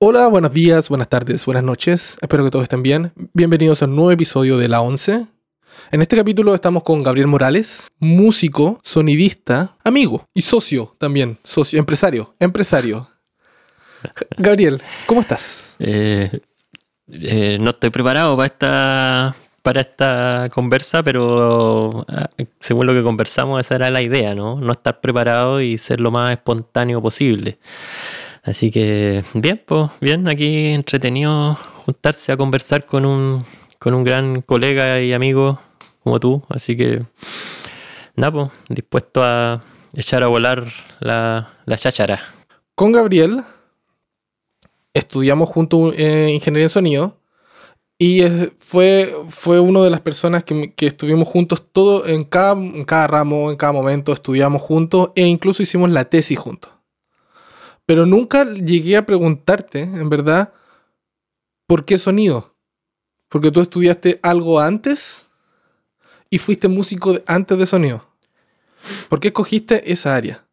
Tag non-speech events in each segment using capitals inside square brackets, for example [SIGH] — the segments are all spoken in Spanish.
Hola, buenos días, buenas tardes, buenas noches. Espero que todos estén bien. Bienvenidos a un nuevo episodio de La 11. En este capítulo estamos con Gabriel Morales, músico, sonidista, amigo y socio también, socio, empresario, empresario. [LAUGHS] Gabriel, ¿cómo estás? Eh, eh, no estoy preparado para esta, para esta conversa, pero ah, según lo que conversamos, esa era la idea, ¿no? No estar preparado y ser lo más espontáneo posible. Así que, bien, pues, bien, aquí entretenido juntarse a conversar con un, con un gran colega y amigo como tú. Así que, nada, pues, dispuesto a echar a volar la, la cháchara. Con Gabriel estudiamos juntos eh, ingeniería en sonido y fue, fue una de las personas que, que estuvimos juntos todo en cada, en cada ramo, en cada momento, estudiamos juntos e incluso hicimos la tesis juntos. Pero nunca llegué a preguntarte, en verdad, ¿por qué sonido? Porque tú estudiaste algo antes y fuiste músico antes de sonido. ¿Por qué escogiste esa área?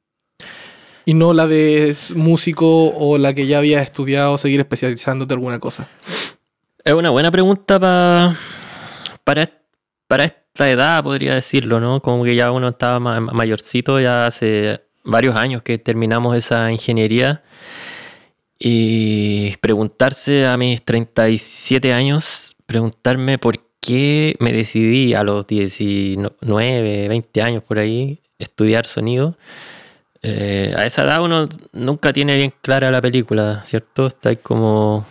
Y no la de músico o la que ya habías estudiado, seguir especializándote en alguna cosa. Es una buena pregunta pa- para, para esta edad, podría decirlo, ¿no? Como que ya uno estaba ma- mayorcito, ya hace varios años que terminamos esa ingeniería. Y preguntarse a mis 37 años, preguntarme por qué me decidí a los 19, 20 años por ahí estudiar sonido. Eh, a esa edad uno nunca tiene bien clara la película, ¿cierto? Está como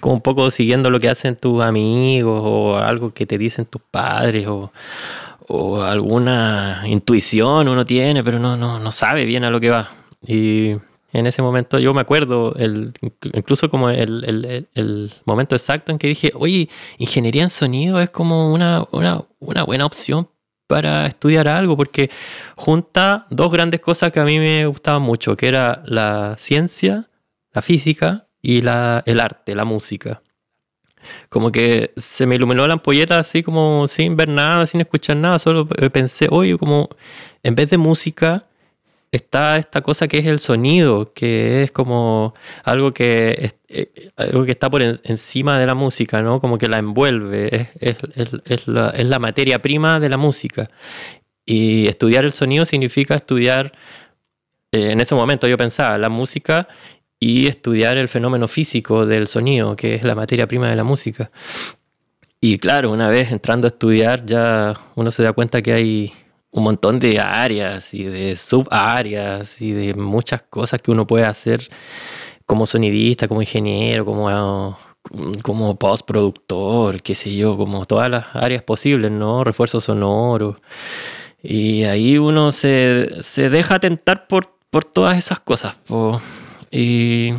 como un poco siguiendo lo que hacen tus amigos o algo que te dicen tus padres o, o alguna intuición uno tiene, pero no, no, no sabe bien a lo que va. Y en ese momento yo me acuerdo, el, incluso como el, el- momento exacto en que dije, oye, ingeniería en sonido es como una, una, una buena opción para estudiar algo, porque junta dos grandes cosas que a mí me gustaban mucho, que era la ciencia, la física y la, el arte, la música. Como que se me iluminó la ampolleta así como sin ver nada, sin escuchar nada, solo eh, pensé, oye, como en vez de música está esta cosa que es el sonido, que es como algo que, eh, algo que está por en- encima de la música, ¿no? Como que la envuelve, es, es- es- es la, es la materia prima de la música. Y estudiar el sonido significa estudiar, eh, en ese momento yo pensaba, la música y estudiar el fenómeno físico del sonido, que es la materia prima de la música. Y claro, una vez entrando a estudiar, ya uno se da cuenta que hay un montón de áreas y de subáreas y de muchas cosas que uno puede hacer como sonidista, como ingeniero, como, como postproductor, qué sé yo, como todas las áreas posibles, ¿no? Refuerzo sonoro. Y ahí uno se, se deja tentar por, por todas esas cosas. po. Y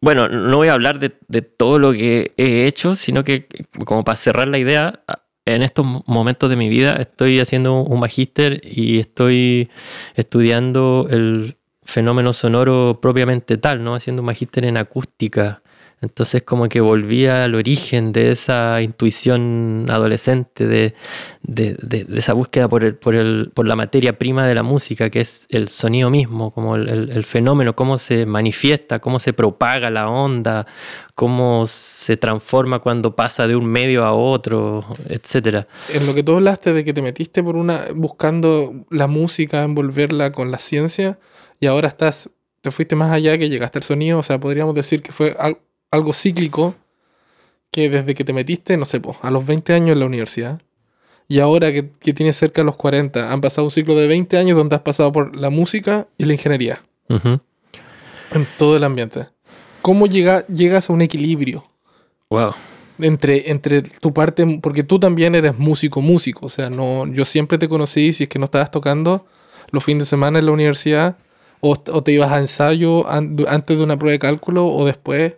bueno, no voy a hablar de, todo lo que he hecho, sino que como para cerrar la idea, en estos momentos de mi vida estoy haciendo un magíster y estoy estudiando el fenómeno sonoro propiamente tal, ¿no? Haciendo un magíster en acústica. Entonces como que volví al origen de esa intuición adolescente, de, de- de- de esa búsqueda por, el, por, el, por la materia prima de la música, que es el sonido mismo, como el, el- fenómeno, cómo se manifiesta, cómo se propaga la onda, cómo se transforma cuando pasa de un medio a otro, etcétera. En lo que tú hablaste de que te metiste por una buscando la música, envolverla con la ciencia, y ahora estás, te fuiste más allá que llegaste al sonido, o sea, podríamos decir que fue al- algo cíclico que desde que te metiste, no sé, po, a los 20 años en la universidad, y ahora que, que tienes cerca de los 40, han pasado un ciclo de 20 años donde has pasado por la música y la ingeniería, Ujú. en todo el ambiente. ¿Cómo llega, llegas a un equilibrio? Wow. entre, entre tu parte, porque tú también eres músico, músico, o sea, no, yo siempre te conocí si es que no estabas tocando los fines de semana en la universidad, o, o te ibas a ensayo an- antes de una prueba de cálculo o después.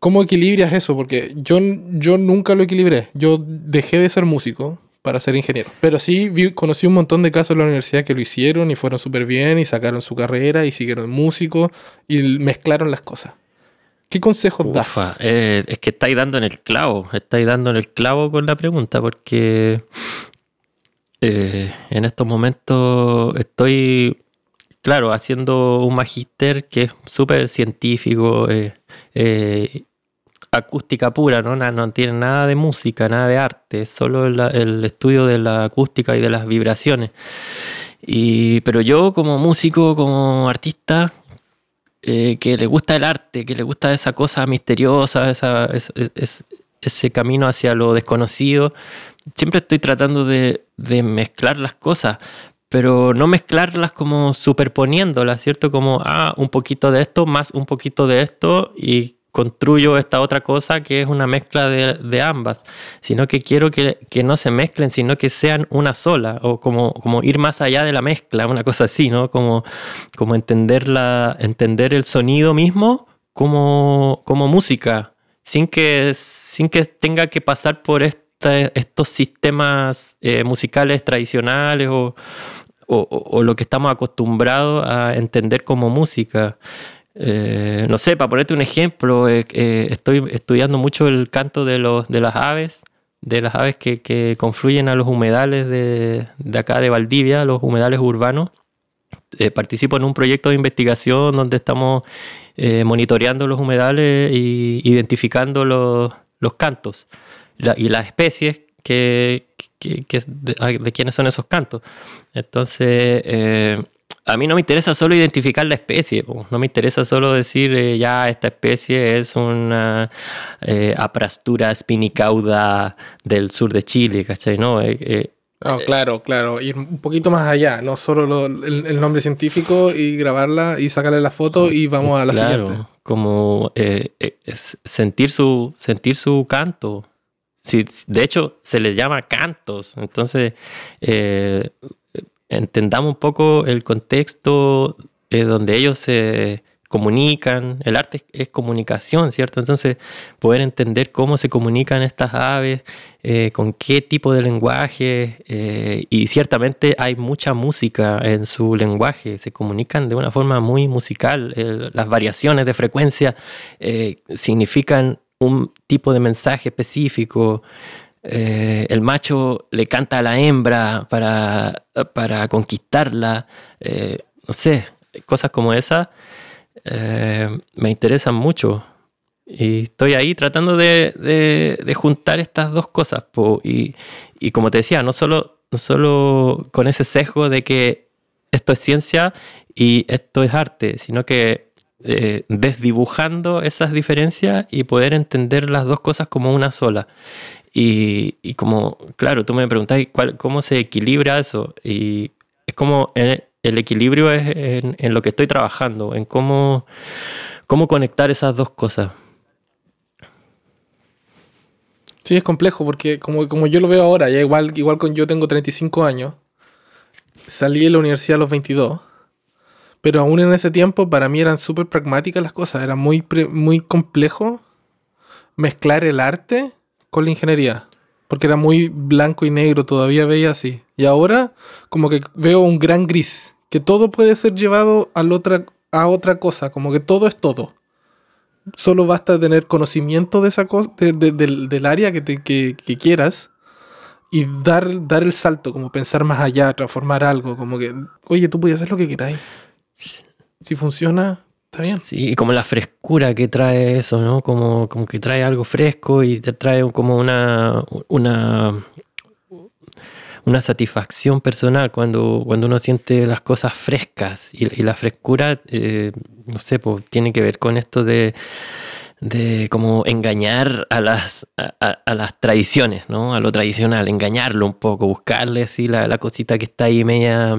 ¿Cómo equilibras eso? Porque yo, yo nunca lo equilibré. Yo dejé de ser músico para ser ingeniero. Pero sí vi- conocí un montón de casos en la universidad que lo hicieron y fueron súper bien y sacaron su carrera y siguieron músicos y mezclaron las cosas. ¿Qué consejos das? Eh, es que estáis dando en el clavo, estáis dando en el clavo con la pregunta, porque eh, en estos momentos estoy claro, haciendo un magíster que es súper científico, eh, eh, acústica pura, ¿no? no tiene nada de música, nada de arte, solo el, estudio de la acústica y de las vibraciones. Y, pero yo como músico, como artista, eh, que le gusta el arte, que le gusta esa cosa misteriosa, ese camino hacia lo desconocido, siempre estoy tratando de, de mezclar las cosas, pero no mezclarlas como superponiéndolas, ¿cierto? Como, ah, un poquito de esto, más un poquito de esto, y construyo esta otra cosa que es una mezcla de, ambas, sino que quiero que, no se mezclen, sino que sean una sola, o como, como ir más allá de la mezcla, una cosa así, ¿no? Como, como entender, la, entender el sonido mismo como, como música, sin que, sin que tenga que pasar por estos sistemas eh, musicales tradicionales o, o lo que estamos acostumbrados a entender como música. Eh, no sé, para ponerte un ejemplo, eh, eh, estoy estudiando mucho el canto de, los, de las aves, de las aves que, confluyen a los humedales de, acá de Valdivia, los humedales urbanos. participo en un proyecto de investigación donde estamos monitoreando los humedales e identificando los, cantos y las especies que, de, de, quiénes son esos cantos. Entonces, a mí no me interesa solo identificar la especie, no me interesa solo decir eh, ya esta especie es una eh, aprastura spinicauda del sur de Chile, ¿cachai? No, eh, claro, claro, ir un poquito más allá, no solo el, nombre científico y grabarla y sacarle la foto y vamos a la claro, siguiente. Como sentir, su, sentir su canto. Sí, de hecho, se les llama cantos. Entonces, entendamos un poco el contexto eh, donde ellos se comunican. El arte es, comunicación, ¿cierto? Entonces, poder entender cómo se comunican estas aves, eh, con qué tipo de lenguaje, eh, y ciertamente hay mucha música en su lenguaje, se comunican de una forma muy musical. las variaciones de frecuencia significan un tipo de mensaje específico. Eh, el macho le canta a la hembra para, para conquistarla, eh, no sé, cosas como esas eh, me interesan mucho. Y estoy ahí tratando de, juntar estas dos cosas. y, como te decía, no solo, no solo con ese sesgo de que esto es ciencia y esto es arte, sino que desdibujando esas diferencias y poder entender las dos cosas como una sola. Y, como, claro, tú me preguntas cómo se equilibra eso. Y es como el, equilibrio es en, lo que estoy trabajando, en cómo, cómo conectar esas dos cosas. Sí, es complejo porque como, como yo lo veo ahora, ya igual, igual con yo tengo 35 años, salí de la universidad a los 22, pero aún en ese tiempo para mí eran súper pragmáticas las cosas, era muy, muy complejo mezclar el arte con la ingeniería. Porque era muy blanco y negro, todavía veía así. Y ahora como que veo un gran gris, que todo puede ser llevado a otra, a otra cosa, como que todo es todo. Solo basta tener conocimiento de esa cosa, del, área que, que, quieras y dar, dar el salto, como pensar más allá, transformar algo, como que, oye, tú puedes hacer lo que queráis. Si funciona, Está bien. Sí, como la frescura que trae eso, ¿no? Como, como que trae algo fresco y te trae como una, una, una satisfacción personal cuando, cuando uno siente las cosas frescas. Y, la frescura, eh, no sé, pues, tiene que ver con esto de, de como engañar a las, a, las tradiciones, ¿no? A lo tradicional, engañarlo un poco, buscarle así la, la cosita que está ahí media,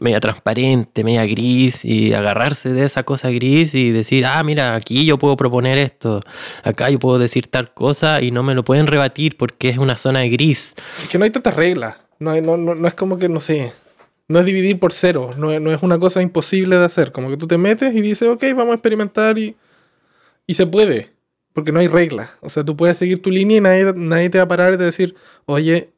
media transparente, media gris y agarrarse de esa cosa gris y decir, ah, mira, aquí yo puedo proponer esto, acá yo puedo decir tal cosa y no me lo pueden rebatir porque es una zona gris. Es que no hay tantas reglas, no, no, no, es como que, no sé, no es dividir por cero, no, es una cosa imposible de hacer, como que tú te metes y dices, ok, vamos a experimentar y, y se puede, porque no hay reglas, o sea, tú puedes seguir tu línea y nadie, nadie te va a parar te decir, oye,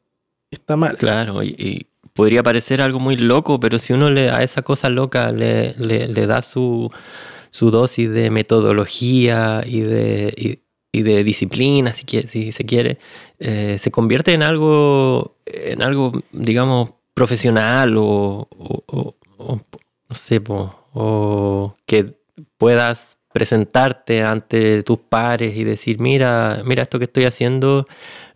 está mal. Claro, y podría parecer algo muy loco, pero si uno le, a esa cosa loca le, le, da su, su, dosis de metodología y de, y, de disciplina, si, quiere, si se quiere, eh, se convierte en algo, en algo, digamos, profesional o, o, no sé, o que puedas presentarte ante tus pares y decir, mira, mira esto que estoy haciendo,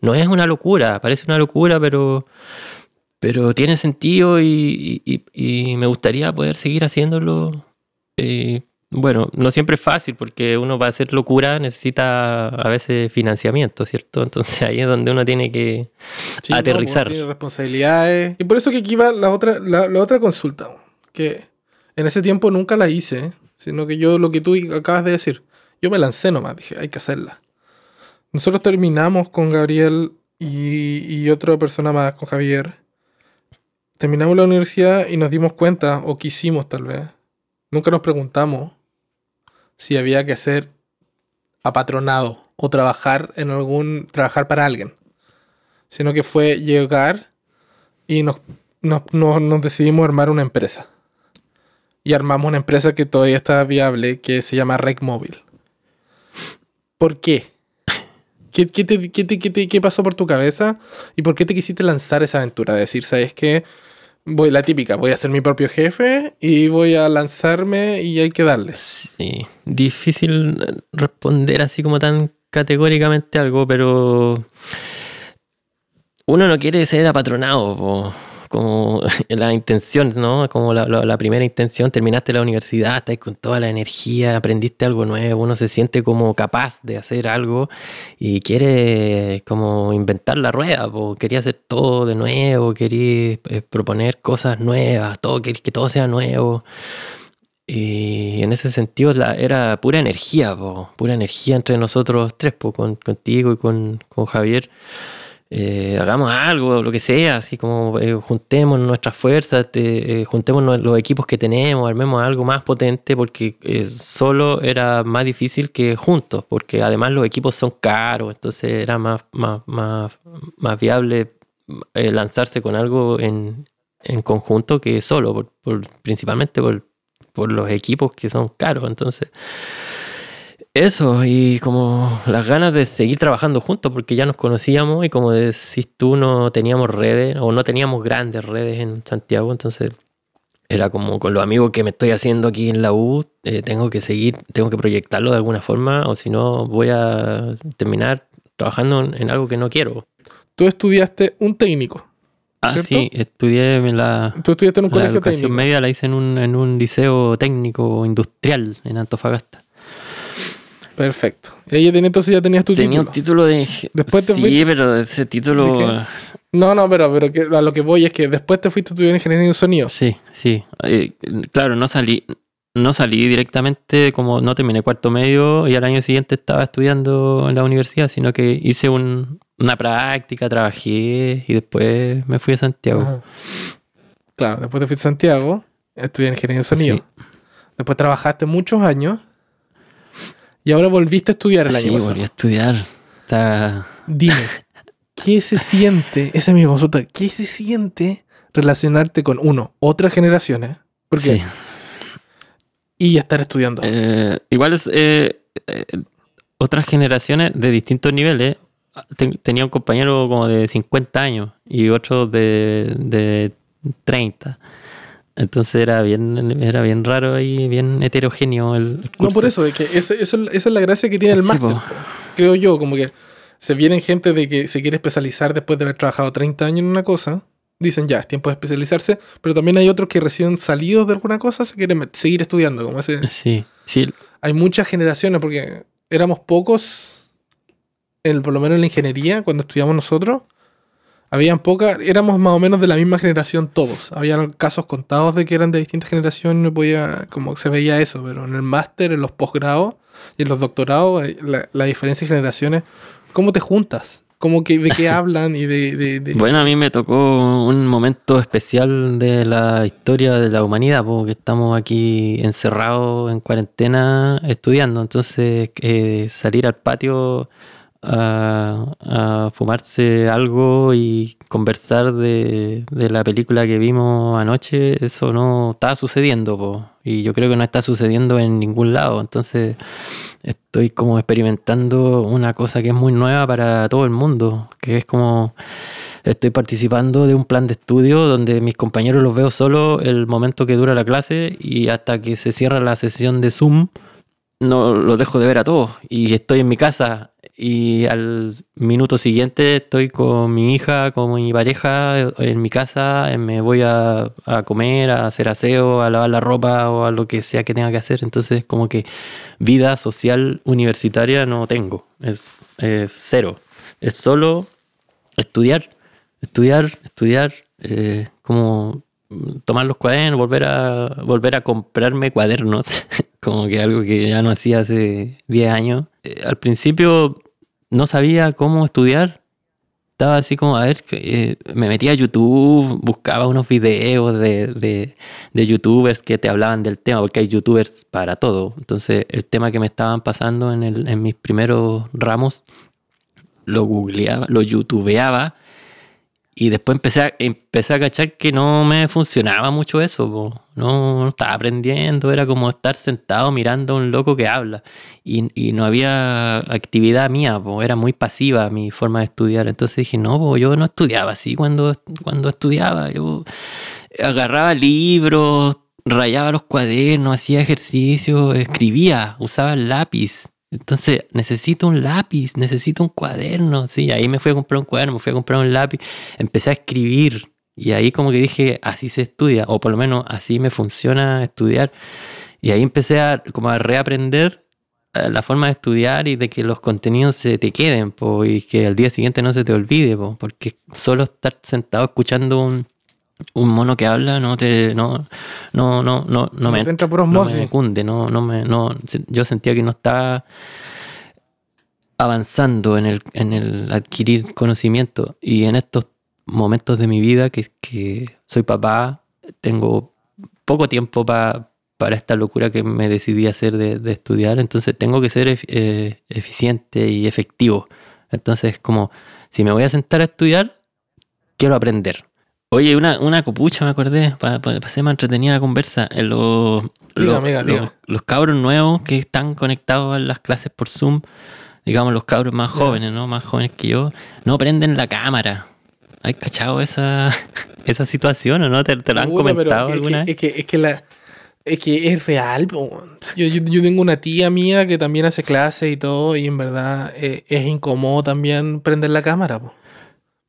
no es una locura, parece una locura, pero, pero tiene sentido y, me gustaría poder seguir haciéndolo. Eh, bueno, no siempre es fácil porque uno para hacer locura necesita a veces financiamiento, ¿cierto? Entonces ahí es donde uno tiene que aterrizar. tiene responsabilidades. Y por eso que aquí va la otra, la, otra consulta, que en ese tiempo nunca la hice, sino que yo lo que tú acabas de decir, yo me lancé nomás, dije, hay que hacerla. Nosotros terminamos con Gabriel y, y otra persona más, con Javier. Terminamos la universidad y nos dimos cuenta, o quisimos tal vez, nunca nos preguntamos si había que ser apatronado o trabajar en algún trabajar para alguien, sino que fue llegar y nos, nos, decidimos armar una empresa. Y armamos una empresa que todavía está viable, que se llama Rec. ¿Por qué? ¿Qué, qué, qué, ¿Qué, pasó por tu cabeza? ¿Y por qué te quisiste lanzar esa aventura? De decir, ¿sabes qué? Voy la típica, voy a ser mi propio jefe y voy a lanzarme y hay que darle. Sí, difícil responder así como tan categóricamente algo, pero uno no quiere ser apatronado [LAUGHS] como la intención, ¿no? Como la, primera intención, terminaste la universidad, estás con toda la energía, aprendiste algo nuevo, uno se siente como capaz de hacer algo y quiere como inventar la rueda, quería hacer todo de nuevo, quería eh, proponer cosas nuevas, todo, que, que todo sea nuevo. Y en ese sentido era pura energía, pura energía entre nosotros tres, con, contigo y con, con Javier. Eh, hagamos algo, lo que sea, así como eh, juntemos nuestras fuerzas, eh, juntemos los equipos que tenemos, armemos algo más potente, porque solo era más difícil que juntos, porque además los equipos son caros, entonces era más, más, más, más viable lanzarse con algo en, en, conjunto que solo, por, principalmente por, por los equipos que son caros, entonces... Eso, y como las ganas de seguir trabajando juntos, porque ya nos conocíamos y como decís tú, no teníamos redes o no teníamos grandes redes en Santiago, entonces era como con los amigos que me estoy haciendo aquí en la U, eh, tengo que seguir, tengo que proyectarlo de alguna forma, o si no voy a terminar trabajando en, algo que no quiero. Tú estudiaste un técnico. Ah, sí, estudié en la. Tú estudiaste en un colegio técnico. media la hice en un, en un liceo técnico industrial en Antofagasta. Perfecto. Ella tenía, entonces ya tenías tu Tenía título. un título de. Después te sí, pero ese título. No, no, pero, pero a lo que voy es que después te fuiste a estudiar ingeniería de sonido. Sí, sí. Eh, claro, no salí. No salí directamente, como no terminé cuarto medio y al año siguiente estaba estudiando en la universidad, sino que hice una práctica, trabajé y después me fui a Santiago. Claro, después te fuiste a Santiago, estudié ingeniería de sonido. Después trabajaste muchos años y ahora volviste a estudiar el año pasado. Sí, volví a estudiar. Está... Dime, ¿qué se siente? Esa es mi consulta. ¿Qué se siente relacionarte con uno, otras generaciones? Porque sí. Y estar estudiando. Eh, igual es eh, eh, otras generaciones de distintos niveles. tenía un compañero como de 50 años y otro de, de 30. Entonces era bien, era bien raro y bien heterogéneo el, No, por eso, es que esa es la gracia que tiene el máster. Creo yo, como que se vienen gente de que se quiere especializar después de haber trabajado 30 años en una cosa. Dicen ya, es tiempo de especializarse, pero también hay otros que recién salidos de alguna cosa se quieren seguir estudiando. Como ese. Sí, sí. Hay muchas generaciones, porque éramos pocos, el, por lo menos en la ingeniería, cuando estudiamos nosotros habían pocas, éramos más o menos de la misma generación todos. Había casos contados de que eran de distintas generaciones, no podía, como se veía eso, pero en el máster, en los posgrados y en los doctorados, eh, la, diferencia de generaciones, ¿cómo te juntas? ¿Cómo que, ¿De qué [LAUGHS] hablan? y de, Bueno, a mí me tocó un momento especial de la historia de la humanidad, porque estamos aquí encerrados en cuarentena estudiando, entonces eh, salir al patio a, fumarse algo y conversar de, la película que vimos anoche, eso no está sucediendo. Y yo creo que no está sucediendo en ningún lado. Entonces estoy como experimentando una cosa que es muy nueva para todo el mundo, que es como estoy participando de un plan de estudio donde mis compañeros los veo solo el momento que dura la clase y hasta que se cierra la sesión de Zoom no los dejo de ver a todos y estoy en mi casa y al minuto siguiente estoy con mi hija, con mi pareja en mi casa, me voy a, comer, a hacer aseo, a lavar la ropa o a lo que sea que tenga que hacer. Entonces como que vida social universitaria no tengo, es, cero. Es solo estudiar, estudiar, estudiar, eh, como tomar los cuadernos, volver a, volver a comprarme cuadernos, [LAUGHS] como que algo que ya no hacía hace 10 años. Eh, al principio no sabía cómo estudiar. Estaba así como, a ver, eh, me metía a YouTube, buscaba unos videos de, de, youtubers que te hablaban del tema, porque hay youtubers para todo. Entonces, el tema que me estaban pasando en, el, en mis primeros ramos, lo googleaba, lo youtubeaba y después empecé a, empecé a cachar que no me funcionaba mucho eso, No, estaba aprendiendo, era como estar sentado mirando a un loco que habla. Y, no había actividad mía, era muy pasiva mi forma de estudiar. Entonces dije, no, yo no estudiaba así cuando, cuando estudiaba. Yo agarraba libros, rayaba los cuadernos, hacía ejercicio, escribía, usaba el lápiz. Entonces, necesito un lápiz, necesito un cuaderno. Sí, ahí me fui a comprar un cuaderno, me fui a comprar un lápiz, empecé a escribir. Y ahí como que dije, así se estudia, o por lo menos así me funciona estudiar. Y ahí empecé a, como a reaprender eh, la forma de estudiar y de que los contenidos se te queden y que al día siguiente no se te olvide, porque solo estar sentado escuchando un, un mono que habla no te no no no no, no, me entra por no me cunde no no me no yo sentía que no estaba avanzando en el, en el adquirir conocimiento. Y en estos momentos de mi vida que, que soy papá tengo poco tiempo para para esta locura que me decidí hacer de, de estudiar entonces tengo que ser eh, eficiente y efectivo. Entonces como si me voy a sentar a estudiar quiero aprender Oye, una, una copucha me acordé, para pa, ser más entretenida la conversa. En los, los, cabros nuevos que están conectados a las clases por Zoom, digamos los cabros más jóvenes, ¿no? Más jóvenes que yo, no prenden la cámara. ¿Has cachado esa, [LAUGHS] esa situación o no? ¿Te, te lo han comentado alguna es que, Es que, la, es que es real. Yo, yo, tengo una tía mía que también hace clases y todo, y en verdad eh, es incómodo también prender la cámara.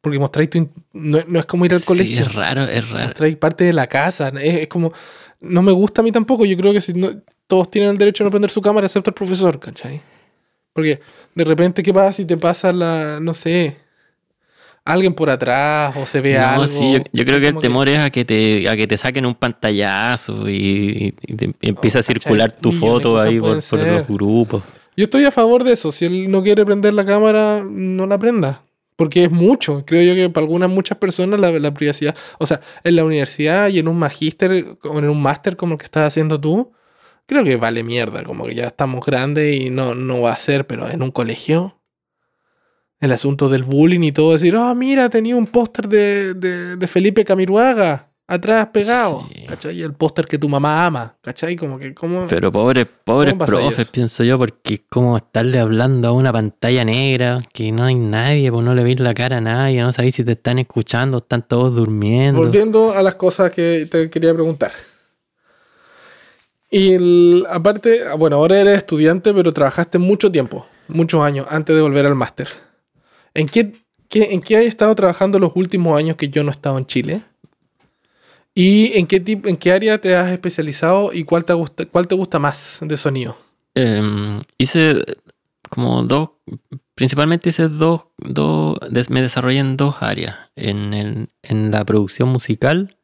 Porque mostráis tu. No, es como ir al colegio. Es raro, es raro. Mostráis parte de la casa. Es, como. No me gusta a mí tampoco. Yo creo que si no, todos tienen el derecho a no prender su cámara, excepto el profesor, ¿cachai? Porque de repente, ¿qué pasa si te pasa la. No sé. Alguien por atrás o se ve algo. Sí, yo, creo que el temor es a que, te, a que te saquen un pantallazo y, empieza a circular tu foto ahí por, por los grupos. Yo estoy a favor de eso. Si él no quiere prender la cámara, no la prenda. Porque es mucho. Creo yo que para algunas muchas personas la, privacidad. O sea, en la universidad y en un magíster o en un máster como el que estás haciendo tú, creo que vale mierda. Como que ya estamos grandes y no, no va a ser, pero en un colegio. El asunto del bullying y todo, decir, oh, mira, tenía un póster de, de, de Felipe Camiruaga atrás pegado, ¿cachai? El póster que tu mamá ama, ¿cachai? Como que, ¿cómo, Pero pobres, pobres profes, pienso yo, porque es como estarle hablando a una pantalla negra, que no hay nadie, pues no le veis la cara a nadie, no sabéis si te están escuchando, están todos durmiendo. Volviendo a las cosas que te quería preguntar. Y aparte, bueno, ahora eres estudiante, pero trabajaste mucho tiempo, muchos años, antes de volver al máster. ¿En qué, qué, ¿En qué has estado trabajando los últimos años que yo no he estado en Chile? ¿Y en qué, tipo, en qué área te has especializado y cuál te gusta, cuál te gusta más de sonido? Em, hice como dos, principalmente hice dos, dos me desarrollé en dos áreas, en, el, en la producción musical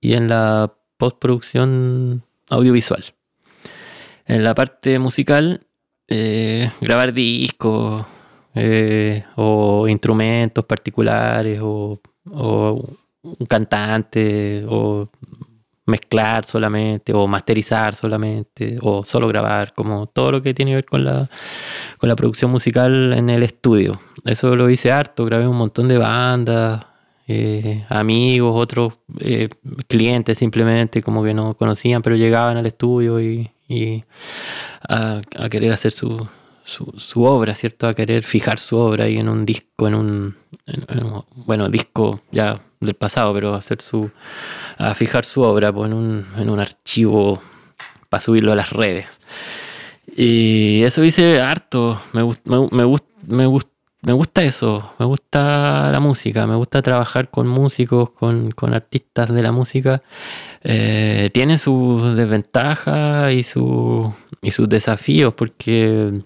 y en la postproducción audiovisual. En la parte musical, eh, grabar discos eh, o instrumentos particulares o, o un cantante o mezclar solamente o masterizar solamente o solo grabar, como todo lo que tiene que ver con la, con la producción musical en el estudio. Eso lo hice harto, grabé un montón de bandas, eh, amigos, otros eh, clientes simplemente como que no conocían pero llegaban al estudio y, a, querer hacer su, su, obra, ¿cierto? A querer fijar su obra ahí en un disco, en un, bueno, disco ya del pasado, pero hacer su, a fijar su obra pues, en, un, en un archivo para subirlo a las redes. Y eso hice harto, me, me, me, me, me gusta eso, me gusta la música, me gusta trabajar con músicos, con, con artistas de la música. Eh, tiene sus desventajas y, su, y sus desafíos porque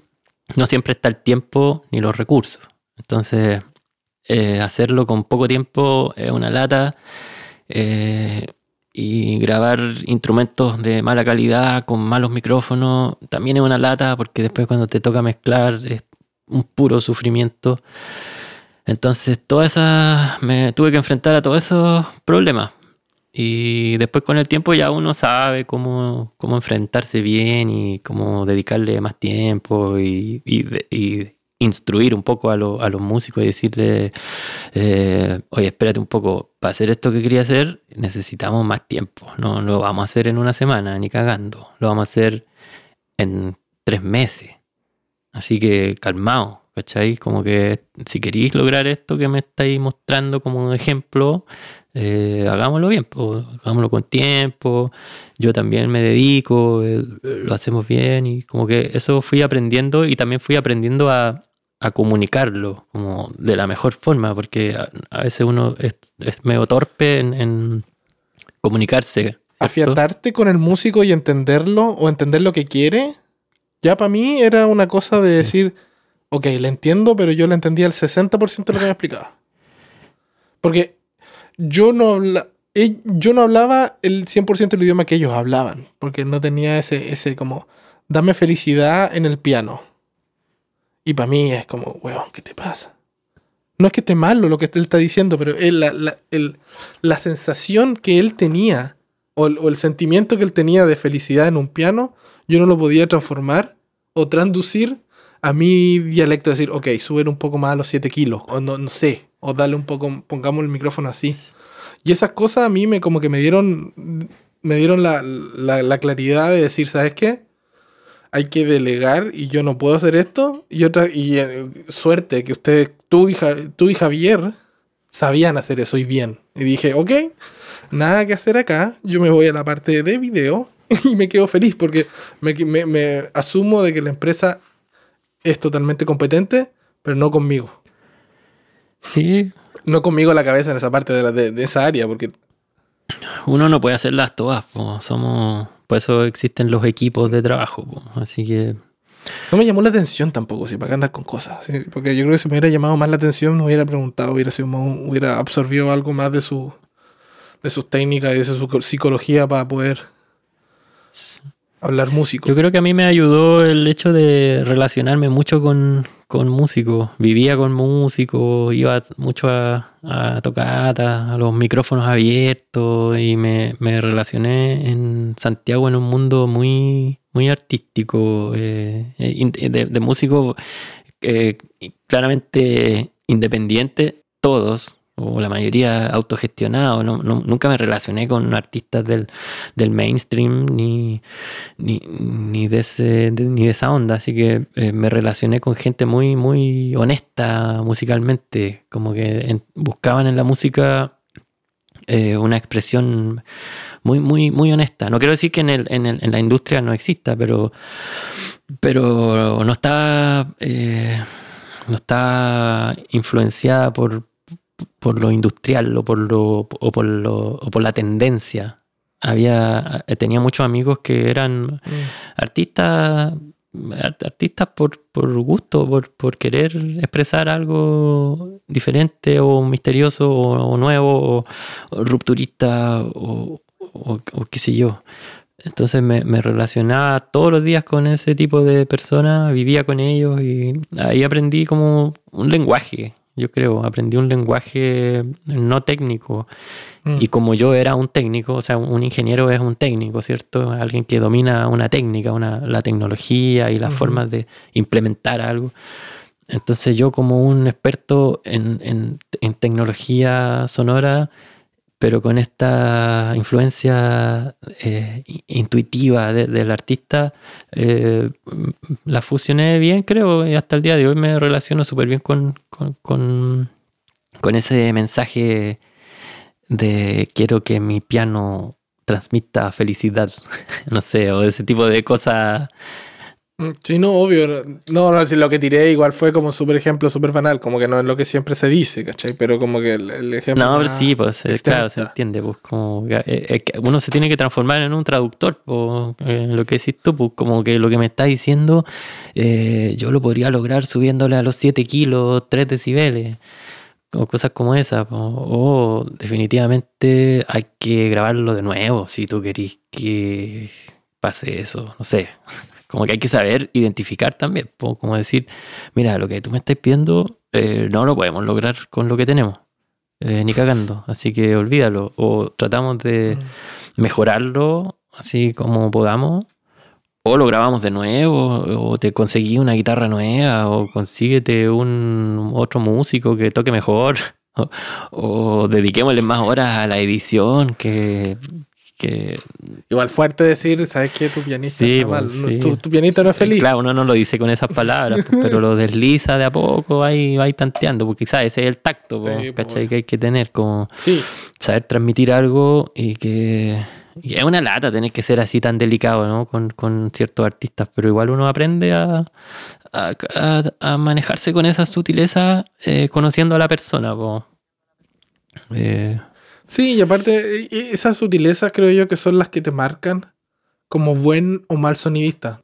no siempre está el tiempo ni los recursos. Entonces, eh, hacerlo con poco tiempo es una lata. Eh, y grabar instrumentos de mala calidad con malos micrófonos también es una lata porque después cuando te toca mezclar es un puro sufrimiento. Entonces, todas esas me tuve que enfrentar a todos esos problemas. Y después con el tiempo ya uno sabe cómo, cómo enfrentarse bien y cómo dedicarle más tiempo y, instruir un poco a, los músicos y decirle, eh, oye, espérate un poco, para hacer esto que quería hacer necesitamos más tiempo. No lo vamos a hacer en una semana, ni cagando. Lo vamos a hacer en tres meses. Así que calmado, ¿cachai? Como que si queréis lograr esto que me estáis mostrando como un ejemplo, eh, hagámoslo bien, hagámoslo con tiempo, yo también me dedico, eh, lo hacemos bien y como que eso fui aprendiendo y también fui aprendiendo a, comunicarlo como de la mejor forma, porque a, veces uno es, medio torpe en, comunicarse. Afiatarte con el músico y entenderlo o entender lo que quiere, ya para mí era una cosa de decir, ok, le entiendo, pero yo le entendía el 60% de lo que me explicaba. Porque yo no, habla, yo no hablaba el 100% del idioma que ellos hablaban, porque no tenía ese, ese como, dame felicidad en el piano. Y para mí es como, weón, ¿qué te pasa? No es que esté malo lo que él está diciendo, pero la, la, la, sensación que él tenía, o el, o el, sentimiento que él tenía de felicidad en un piano, yo no lo podía transformar o traducir a mi dialecto, decir, ok, suben un poco más a los 7 kilos, o no, no sé, o dale un poco, pongamos el micrófono así. Y esas cosas a mí me como que me dieron, me dieron la, la, claridad de decir, ¿sabes qué? Hay que delegar y yo no puedo hacer esto. Y otra, y eh, suerte que ustedes, tú y, tú y Javier, sabían hacer eso y bien. Y dije, ok, nada que hacer acá, yo me voy a la parte de video [LAUGHS] y me quedo feliz porque me, me, me asumo de que la empresa es totalmente competente, pero no conmigo. Sí. No conmigo la cabeza en esa parte de, la, de, esa área, porque... Uno no puede hacerlas todas, somos... Por eso existen los equipos de trabajo, así que... No me llamó la atención tampoco, si para andar con cosas. Porque yo creo que si me hubiera llamado más la atención, me hubiera preguntado, hubiera, sido hubiera absorbido algo más de, su, de sus técnicas y de su psicología para poder hablar músico. Yo creo que a mí me ayudó el hecho de relacionarme mucho con, con músicos. Vivía con músicos, iba mucho a, a tocata, a los micrófonos abiertos y me, me, relacioné en Santiago en un mundo muy, muy artístico, eh, eh, de, de, músicos eh, claramente independientes, todos, o la mayoría autogestionado. No, nunca me relacioné con artistas del, del mainstream ni, ni, ni, de ese, ni de esa onda, así que eh, me relacioné con gente muy, muy honesta musicalmente, como que buscaban en la música eh, una expresión muy, muy, muy honesta. No quiero decir que en, el, en, el, en la industria no exista, pero, pero no está... Eh, no está influenciada por, por lo industrial o por, lo, o por, lo, o por la tendencia. Había, eh, tenía muchos amigos que eran mm. artistas artistas por, por gusto, por, por, querer expresar algo diferente o misterioso o, nuevo o, rupturista o, o, qué sé yo. Entonces me, me, relacionaba todos los días con ese tipo de personas, vivía con ellos y ahí aprendí como un lenguaje, yo creo. Aprendí un lenguaje no técnico. Mm. Y como yo era un técnico, o sea, un ingeniero es un técnico, ¿cierto? Alguien que domina una técnica, una, la tecnología y las formas de implementar algo. Entonces yo como un experto en, en, en tecnología sonora pero con esta influencia eh, intuitiva del artista, eh, la fusioné bien, creo, y hasta el día de hoy me relaciono súper bien con, con, ese mensaje de quiero que mi piano transmita felicidad, [LAUGHS] no sé, o ese tipo de cosas sí, no, obvio. No, no, si lo que tiré igual fue como súper ejemplo, súper banal, como que no es lo que siempre se dice, ¿cachai? Pero como que el, ejemplo. No, pero sí, pues eh, claro, se entiende, pues como eh, uno se tiene que transformar en un traductor, pues, lo que decís tú, pues como que lo que me estás diciendo, eh, yo lo podría lograr subiéndole a los 7 kilos, 3 decibeles, o cosas como esas, o definitivamente hay que grabarlo de nuevo si tú querís que pase eso, no sé. Como que hay que saber identificar también, como decir, mira, lo que tú me estás pidiendo eh, no lo podemos lograr con lo que tenemos, eh, ni cagando, así que olvídalo, o tratamos de mm. mejorarlo así como podamos, o lo grabamos de nuevo, o te conseguí una guitarra nueva, o consíguete un otro músico que toque mejor, [LAUGHS] o, o dediquémosle más horas a la edición, que que... Igual fuerte decir, ¿sabes qué? Tu pianista pues, tu, pianista no es feliz. Claro, uno no lo dice con esas palabras, pues, pero lo desliza de a poco, va ahí, tanteando, porque quizás ese es el tacto, pues, ¿cachai? Que hay que tener, como saber transmitir algo y que... es una lata tener que ser así tan delicado, ¿no? Con, ciertos artistas, pero igual uno aprende a, a, manejarse con esa sutileza eh, conociendo a la persona, eh, Sí, y aparte, e, e, esas sutilezas creo yo que son las que te marcan como buen o mal sonidista.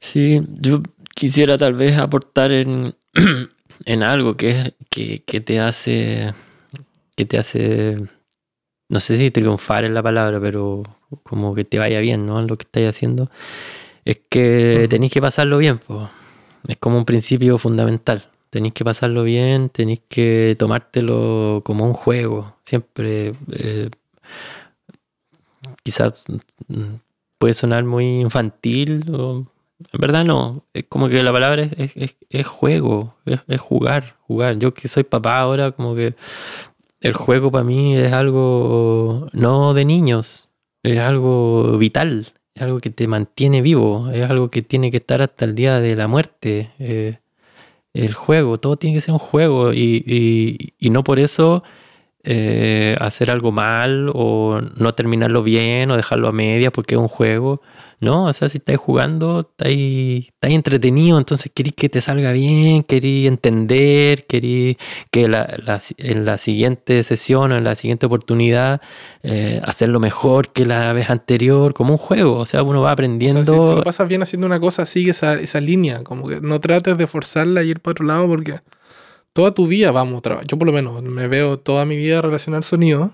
Sí, yo quisiera tal vez aportar en, [CLEARS THROAT] en algo que, que, que te hace, que te hace, no sé si triunfar es la palabra, pero como que te vaya bien, ¿no? En lo que estáis haciendo. Es que tenéis que pasarlo bien, pues. Es como un principio fundamental. Tenéis que pasarlo bien, tenéis que tomártelo como un juego. Siempre, eh, quizás mm, puede sonar muy infantil, en verdad no. Es como que la palabra es, juego, es, jugar, jugar. Yo que soy papá ahora, como que el juego para mí es algo no de niños, es algo vital, es algo que te mantiene vivo, es algo que tiene que estar hasta el día de la muerte. Eh, el juego, todo tiene que ser un juego y, no por eso eh, hacer algo mal o no terminarlo bien o dejarlo a media porque es un juego. ¿no? O sea, si estáis jugando, estáis, entretenido, entonces queréis que te salga bien, queréis entender, queréis que en la siguiente sesión o en la siguiente oportunidad eh, hacerlo mejor que la vez anterior, como un juego, o sea, uno va aprendiendo. si, lo pasas bien haciendo una cosa, sigue esa, esa línea, como que no trates de forzarla y ir para otro lado porque toda tu vida vamos a trabajar. Yo por lo menos me veo toda mi vida relacionar sonido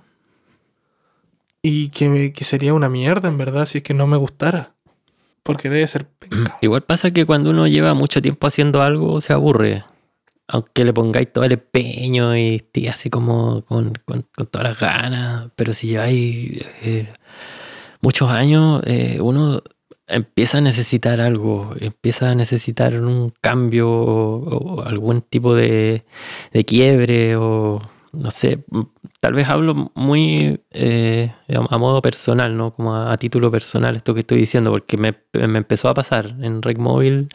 y que, que, sería una mierda, en verdad, si es que no me gustara. Porque debe ser Igual pasa que cuando uno lleva mucho tiempo haciendo algo, se aburre. Aunque le pongáis todo el empeño y esté así como con, con, todas las ganas. Pero si lleváis eh, muchos años, eh, uno empieza a necesitar algo, empieza a necesitar un cambio o, algún tipo de, de quiebre o no sé, tal vez hablo muy eh, a modo personal, ¿no? Como a, título personal esto que estoy diciendo, porque me, empezó a pasar en Móvil,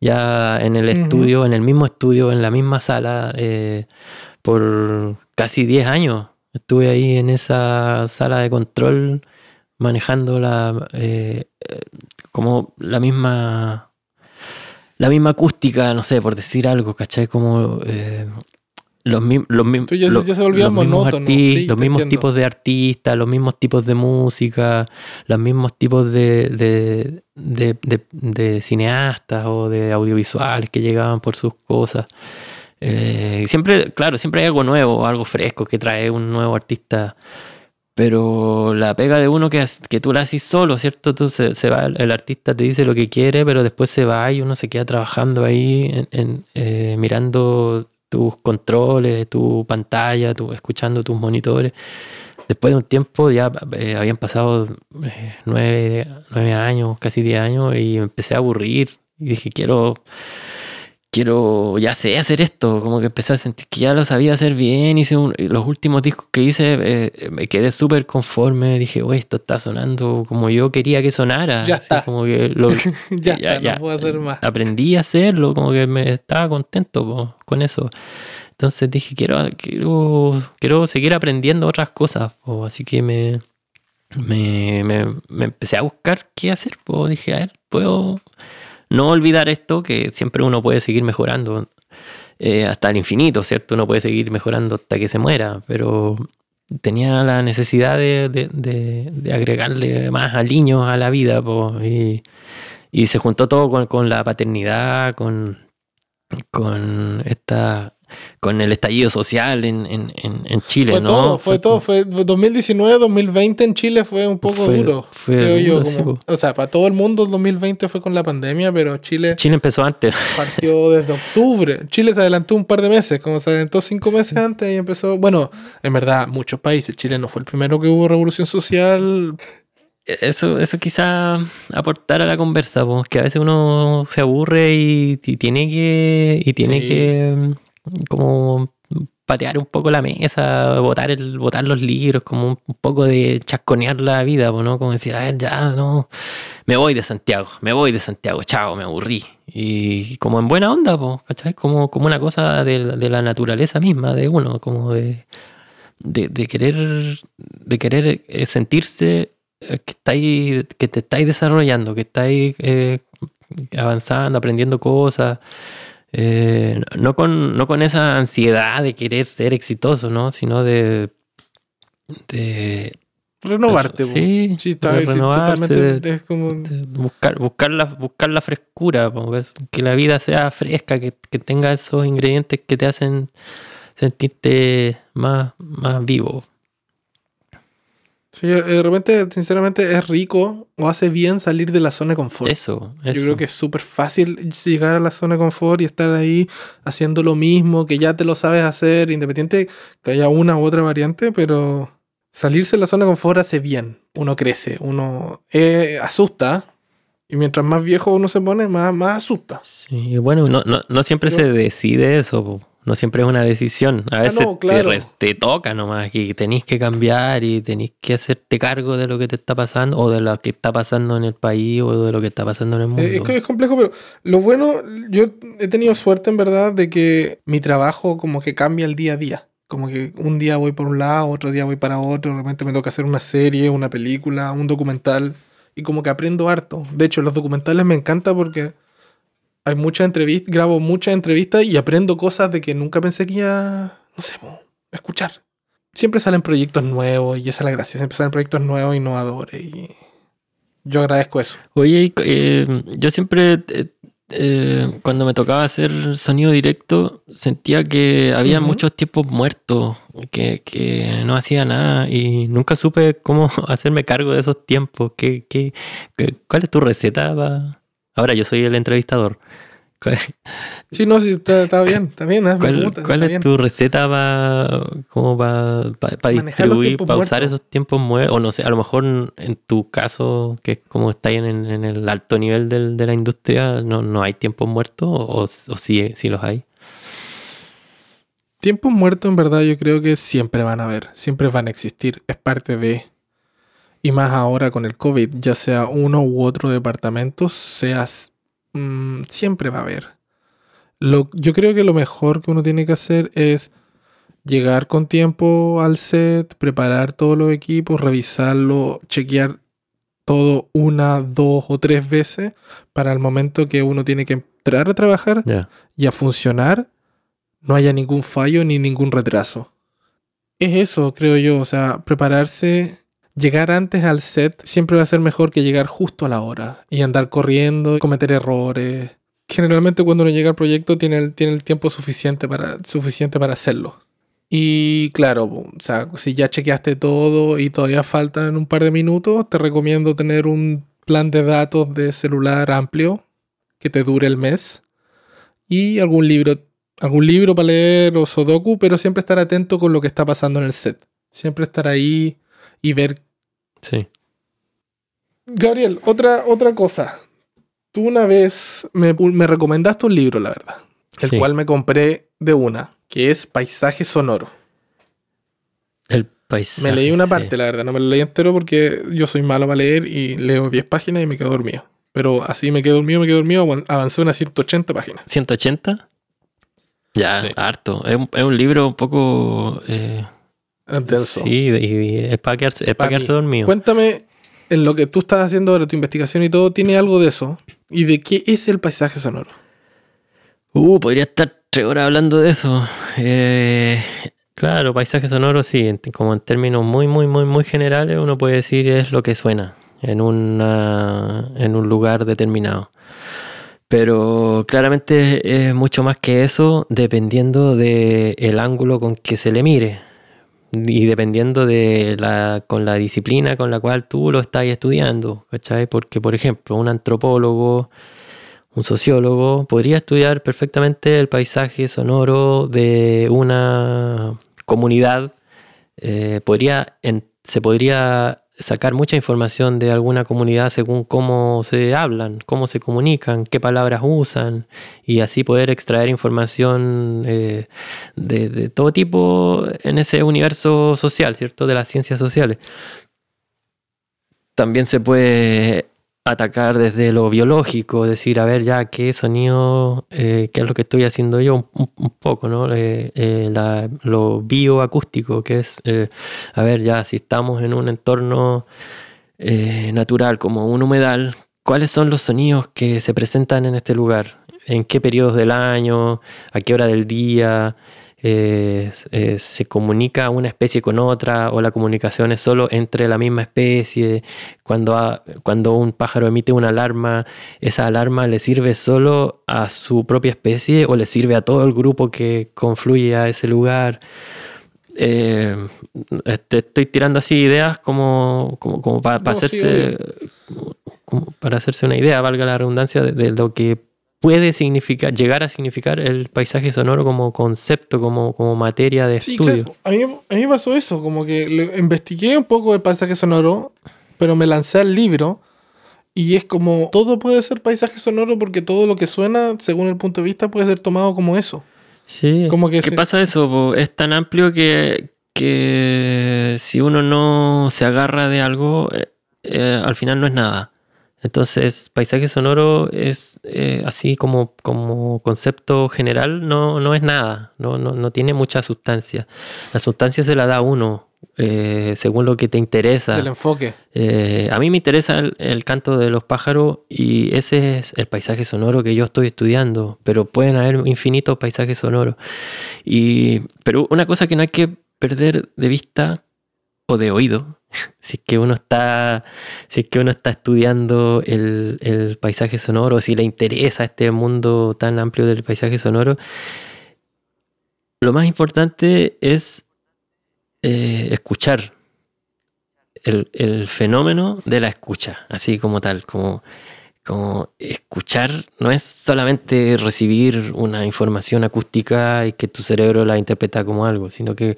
ya en el estudio, en el mismo estudio, en la misma sala, eh, por casi 10 años. Estuve ahí en esa sala de control manejando la eh, como la misma la misma acústica, no sé, por decir algo, ¿cachai? Como los, mismos los, mismos tipos de artistas, los mismos tipos de música, los mismos tipos de, de, cineastas o de audiovisuales que llegaban por sus cosas. Eh, siempre, claro, siempre hay algo nuevo, algo fresco que trae un nuevo artista. Pero la pega de uno que, que tú la haces solo, ¿cierto? Entonces se va, el artista te dice lo que quiere, pero después se va y uno se queda trabajando ahí, en, eh, mirando tus controles, tu pantalla, tu, escuchando tus monitores. Después de un tiempo ya eh, habían pasado eh, nueve, años, casi diez años, y empecé a aburrir. Y dije, quiero, quiero, ya sé hacer esto, como que empecé a sentir que ya lo sabía hacer bien, hice un- los últimos discos que hice, eh, me quedé súper conforme, dije, oye, esto está sonando como yo quería que sonara. Ya así está. Como que lo, [LAUGHS] ya, está, no puedo hacer más. Aprendí a hacerlo, como que me estaba contento po, con eso. Entonces dije, quiero, quiero, quiero seguir aprendiendo otras cosas, po, así que me, me, me- me empecé a buscar qué hacer. po. Dije, a ver, puedo no olvidar esto, que siempre uno puede seguir mejorando eh, hasta el infinito, ¿cierto? Uno puede seguir mejorando hasta que se muera, pero tenía la necesidad de, de- agregarle más aliños a la vida, po, y, y se juntó todo con, con la paternidad, con, con esta con el estallido social en, en, en- Chile, Fue ¿no? todo, fue todo. Fue 2019, 2020 en Chile fue un poco Fue- duro. fue creo yo. sí, como- o sea, para todo el mundo el 2020 fue con la pandemia, pero Chile Chile empezó antes. partió desde octubre. Chile se adelantó un par de meses, como se adelantó cinco meses antes y empezó. Bueno, en verdad, muchos países. Chile no fue el primero que hubo revolución social. Eso, eso quizá aportar a la conversa, pues, que a veces uno se aburre y, y tiene que, y tiene Sí. que como patear un poco la mesa, botar el, botar los libros, como un, poco de chasconear la vida, ¿no? Como decir, a ver, ya, no, me voy de Santiago, me voy de Santiago, chao, me aburrí. Y como en buena onda, pues, ¿cachai? Como, como una cosa de, la- naturaleza misma de uno, como de, de, de querer, de querer eh, sentirse eh, que estáis, que te estáis desarrollando, que estáis eh, avanzando, aprendiendo cosas. Eh, no, con, no con esa ansiedad de querer ser exitoso, ¿no? Sino de. de, Renovarte. po. Sí, sí, está, de renovarse, totalmente. es como. de buscar, buscar, la, buscar la frescura, po, ¿ves? que la vida sea fresca, que, que tenga esos ingredientes que te hacen sentirte más, más vivo. Sí, de repente, sinceramente, es rico o hace bien salir de la zona de confort. Eso, eso. Yo creo que es súper fácil llegar a la zona de confort y estar ahí haciendo lo mismo, que ya te lo sabes hacer, independiente que haya una u otra variante, pero salirse de la zona de confort hace bien. Uno crece, uno eh, asusta, y mientras más viejo uno se pone, más, más asusta. Sí, bueno, no, no, no siempre Pero- se decide eso. No siempre es una decisión. A veces Ah, no, claro. te, te toca nomás que tenéis que cambiar y tenéis que hacerte cargo de lo que te está pasando o de lo que está pasando en el país o de lo que está pasando en el mundo. Es, que es complejo, pero lo bueno, yo he tenido suerte en verdad de que mi trabajo como que cambia el día a día. Como que un día voy por un lado, otro día voy para otro, de repente me toca hacer una serie, una película, un documental, y como que aprendo harto. De hecho, los documentales me encanta porque hay muchas entrevistas, grabo muchas entrevistas y aprendo cosas de que nunca pensé que iba, no sé, escuchar. Siempre salen proyectos nuevos y esa es la gracia, siempre salen proyectos nuevos, innovadores y yo agradezco eso. Oye, eh, yo siempre, eh, eh, cuando me tocaba hacer sonido directo, sentía que había muchos tiempos muertos, que, que no hacía nada y nunca supe cómo [LAUGHS] hacerme cargo de esos tiempos. ¿Qué, qué, qué- cuál es tu receta? pa- Ahora yo soy el entrevistador. ¿Cuál, Sí, no, sí, está, está bien, está bien. cuál- está es bien. tu receta para Manejar los distribuir, para usar esos tiempos muertos? O no sé, a lo mejor en, tu caso, que es como estáis en, en el alto nivel del- de la industria, no, no hay tiempos muertos o, o sí, sí los hay. Tiempos muertos, en verdad, yo creo que siempre van a haber, siempre van a existir, es parte de. Y más ahora con el COVID, ya sea uno u otro departamento, seas. mm, siempre va a haber. Lo, yo creo que lo mejor que uno tiene que hacer es llegar con tiempo al set, preparar todos los equipos, revisarlo, chequear todo una, dos o tres veces para el momento que uno tiene que entrar a trabajar Ya. y a funcionar, no haya ningún fallo ni ningún retraso. Es eso, creo yo, o sea, prepararse, llegar antes al set siempre va a ser mejor que llegar justo a la hora y andar corriendo, cometer errores. Generalmente cuando uno llega al proyecto tiene el, tiene el tiempo suficiente para, suficiente para hacerlo. Y claro, o sea, si ya chequeaste todo y todavía faltan un par de minutos, te recomiendo tener un plan de datos de celular amplio que te dure el mes y algún libro, algún libro para leer o Sudoku, pero siempre estar atento con lo que está pasando en el set. Siempre estar ahí y ver. Sí. Gabriel, otra, otra cosa. Tú una vez me, me recomendaste un libro, la verdad. el Sí. cual me compré de una, que es Paisaje Sonoro. El paisaje. Me leí una sí. parte, la verdad, no me lo leí entero porque yo soy malo para leer y leo 10 páginas y me quedo dormido. Pero así me quedé dormido, me quedé dormido, avan- avancé unas 180 páginas. 180. Ya, Sí. harto. Es un, es un libro un poco. eh, Intenso. Sí, y, y es para quedarse, es Pa' pa' quedarse dormido. Cuéntame, en lo que tú estás haciendo ahora, tu investigación y todo, ¿tiene algo de eso? ¿Y de qué es el paisaje sonoro? Uh, podría estar tres horas hablando de eso. Eh, claro, paisaje sonoro, sí, como en términos muy, muy, muy, muy generales, uno puede decir es lo que suena en, una, en un lugar determinado. Pero claramente es mucho más que eso, dependiendo del ángulo con que se le mire y dependiendo de la, con la disciplina con la cual tú lo estás estudiando, ¿cachai? Porque, por ejemplo, un antropólogo, un sociólogo, podría estudiar perfectamente el paisaje sonoro de una comunidad, eh, podría, en- se podría sacar mucha información de alguna comunidad según cómo se hablan, cómo se comunican, qué palabras usan, y así poder extraer información eh, de, de todo tipo en ese universo social, ¿cierto? De las ciencias sociales. También se puede atacar desde lo biológico, decir, a ver, ya, qué sonido, eh, qué es lo que estoy haciendo yo, un, poco, ¿no? Eh, eh, lo bioacústico, que es, a ver, ya, si estamos en un entorno natural como un humedal, ¿cuáles son los sonidos que se presentan en este lugar? ¿En qué periodos del año? ¿A qué hora del día? Eh, eh, ¿Se comunica una especie con otra o la comunicación es solo entre la misma especie? Cuando, un pájaro emite una alarma, ¿esa alarma le sirve solo a su propia especie o le sirve a todo el grupo que confluye a ese lugar? Eh, este, estoy tirando así ideas como, como, como para, para No, sí, hacerse como para hacerse una idea, valga la redundancia, de, de lo que puede significar, llegar a significar el paisaje sonoro como concepto, como, como materia de Sí, estudio. claro. A mí, a mí me pasó eso, como que le- investigué un poco el paisaje sonoro, pero me lancé al libro y es como todo puede ser paisaje sonoro porque todo lo que suena, según el punto de vista, puede ser tomado como eso. Sí, Como que ¿qué se- pasa eso? po? Es tan amplio que, que si uno no se agarra de algo, eh, eh, al final no es nada. Entonces, paisaje sonoro es eh, así como, como concepto general, no, no es nada, no, no, no tiene mucha sustancia. La sustancia se la da uno, eh, según lo que te interesa. Del enfoque. Eh, a mí me interesa el, el canto de los pájaros y ese es el paisaje sonoro que yo estoy estudiando, pero pueden haber infinitos paisajes sonoros. Y, pero una cosa que no hay que perder de vista o de oído, si es que uno está, si que uno está estudiando el, el paisaje sonoro, si le interesa este mundo tan amplio del paisaje sonoro, lo más importante es eh, escuchar el, el fenómeno de la escucha, así como tal, como, como escuchar no es solamente recibir una información acústica y que tu cerebro la interpreta como algo, sino que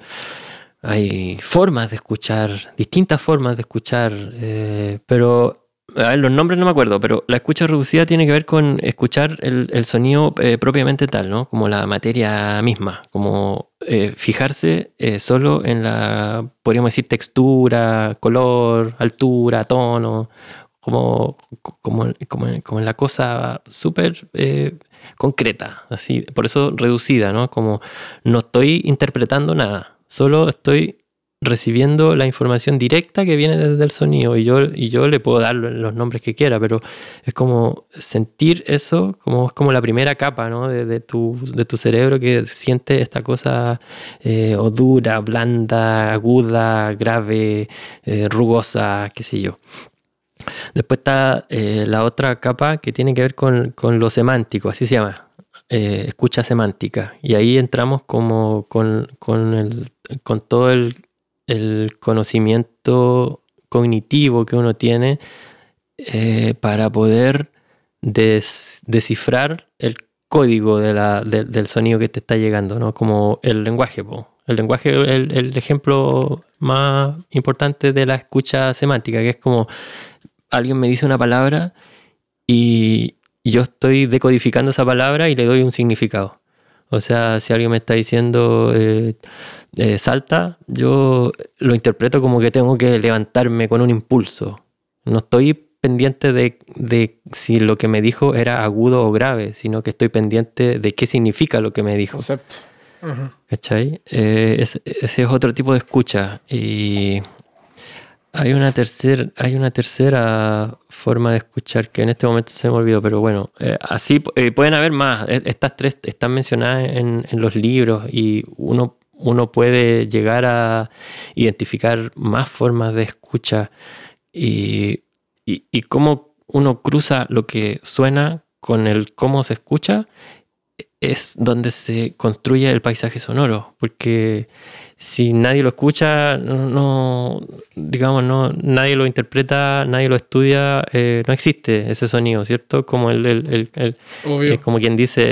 hay formas de escuchar, distintas formas de escuchar, eh, pero los nombres no me acuerdo, pero la escucha reducida tiene que ver con escuchar el, sonido eh, propiamente tal, ¿no? Como la materia misma, como eh, fijarse solo en la, podríamos decir, textura, color, altura, tono, como, como, como, como en la cosa súper concreta, así, por eso reducida, ¿no? Como no estoy interpretando nada, solo estoy recibiendo la información directa que viene desde el sonido y yo, y yo le puedo dar los nombres que quiera, pero es como sentir eso, como es como la primera capa ¿no? de, tu, de tu cerebro que siente esta cosa eh, o dura, blanda, aguda, grave, eh, rugosa, qué sé yo. Después está eh, la otra capa que tiene que ver con, con lo semántico, así se llama, eh, escucha semántica. Y ahí entramos como con, con, el, con todo el, conocimiento cognitivo que uno tiene eh, para poder des, descifrar el código del sonido que te está llegando, ¿no? Como el lenguaje. El lenguaje el ejemplo más importante de la escucha semántica, que es como alguien me dice una palabra y yo estoy decodificando esa palabra y le doy un significado. O sea, si alguien me está diciendo eh, eh, salta, yo lo interpreto como que tengo que levantarme con un impulso. No estoy pendiente de, de, si lo que me dijo era agudo o grave, sino que estoy pendiente de qué significa lo que me dijo. Concepto. ¿Cachai? Eh, ese, ese es otro tipo de escucha. Y hay una, tercer, hay una tercera forma de escuchar que en este momento se me olvidó, pero bueno, eh, así eh, pueden haber más. E, estas tres están mencionadas en, los libros y uno, uno puede llegar a identificar más formas de escucha y, y, y cómo uno cruza lo que suena con el cómo se escucha es donde se construye el paisaje sonoro, porque si nadie lo escucha, no, no, digamos, no, nadie lo interpreta, nadie lo estudia, eh, no existe ese sonido, ¿cierto? Como el, el, el- eh, como quien dice,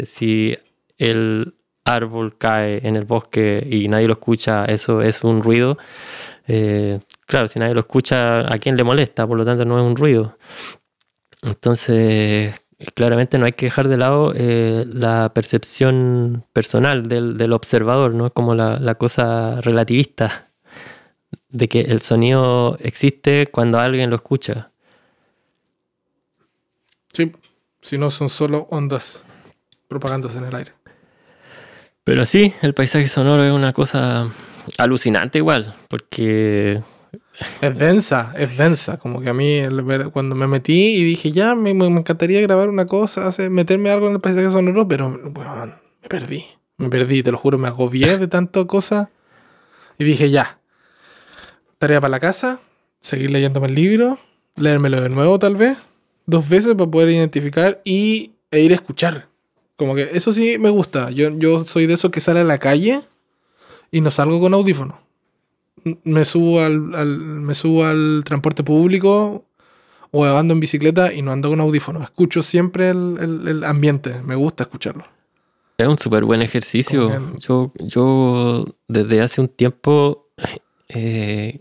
eh, si el árbol cae en el bosque y nadie lo escucha, eso es un ruido. Eh, claro, si nadie lo escucha, ¿a quién le molesta? Por lo tanto, no es un ruido. Entonces, claramente no hay que dejar de lado eh, la percepción personal del, del observador, ¿no? Como la, la cosa relativista de que el sonido existe cuando alguien lo escucha. Sí. Si no son solo ondas propagándose en el aire. Pero sí, el paisaje sonoro es una cosa alucinante igual, porque Es densa, es densa. Como que a mí, el cuando me metí y dije, ya, me, me- encantaría grabar una cosa, hacer, meterme algo en el paisaje sonoro, pero weón, me perdí. Me perdí, te lo juro, me agobié de tantas cosas. Y dije, ya. Tarea para la casa, seguir leyéndome el libro, leérmelo de nuevo tal vez, dos veces para poder identificar y, e ir a escuchar. Como que eso sí me gusta. Yo, yo soy de esos que sale a la calle y no salgo con audífonos me subo al, al- me subo al transporte público o ando en bicicleta y no ando con audífonos. Escucho siempre el, el- el ambiente. Me gusta escucharlo. es un súper buen ejercicio. Yo, yo desde hace un tiempo [LAUGHS] eh,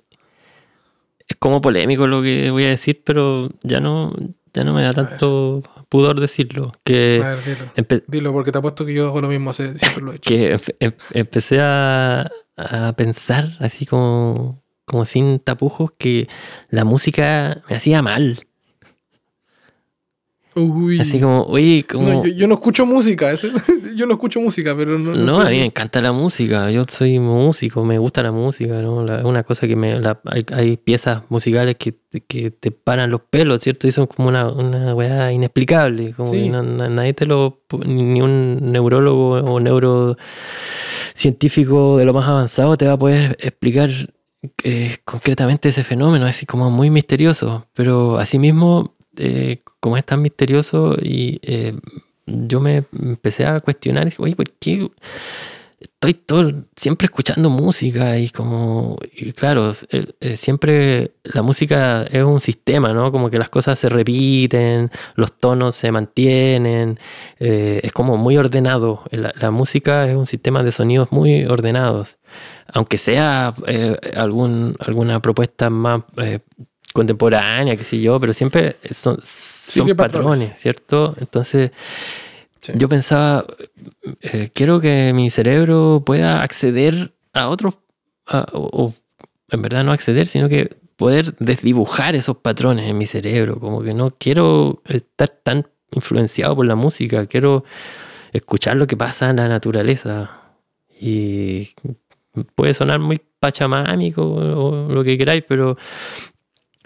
es como polémico lo que voy a decir, pero ya no, ya no me da tanto pudor decirlo. Que A ver, dilo. Dilo, porque te apuesto que yo hago lo mismo, siempre lo he [LAUGHS] hecho. que empe- em- empecé a, a pensar así como, como sin tapujos que la música me hacía mal. Uy. Así como, oye, como... No, yo, yo no escucho música. [LAUGHS] yo no escucho música, pero no. No, sé. a mí me encanta la música. Yo soy músico, me gusta la música, ¿no? La- Es una cosa que me. la- hay, hay piezas musicales que, que te paran los pelos, ¿cierto? Y son como una, una weá inexplicable. Como Sí. que na- na- nadie te lo. Ni un neurólogo o neurocientífico de lo más avanzado te va a poder explicar eh, concretamente ese fenómeno. Es así como muy misterioso. Pero asimismo, eh, como es tan misterioso y. eh, yo me empecé a cuestionar, dije, oye, ¿por qué estoy todo, siempre escuchando música? Y como, y claro, eh, siempre la música es un sistema, ¿no? Como que las cosas se repiten, los tonos se mantienen, eh, es como muy ordenado. La, la música es un sistema de sonidos muy ordenados. Aunque sea eh, algún, alguna propuesta más eh, contemporánea, qué sé yo, pero siempre son, patrones, patrones. ¿cierto? Entonces, Sí. yo pensaba, eh, quiero que mi cerebro pueda acceder a otros, a- o, o en verdad no acceder, sino que poder desdibujar esos patrones en mi cerebro, como que no quiero estar tan influenciado por la música, quiero escuchar lo que pasa en la naturaleza. Y puede sonar muy pachamámico o lo que queráis, pero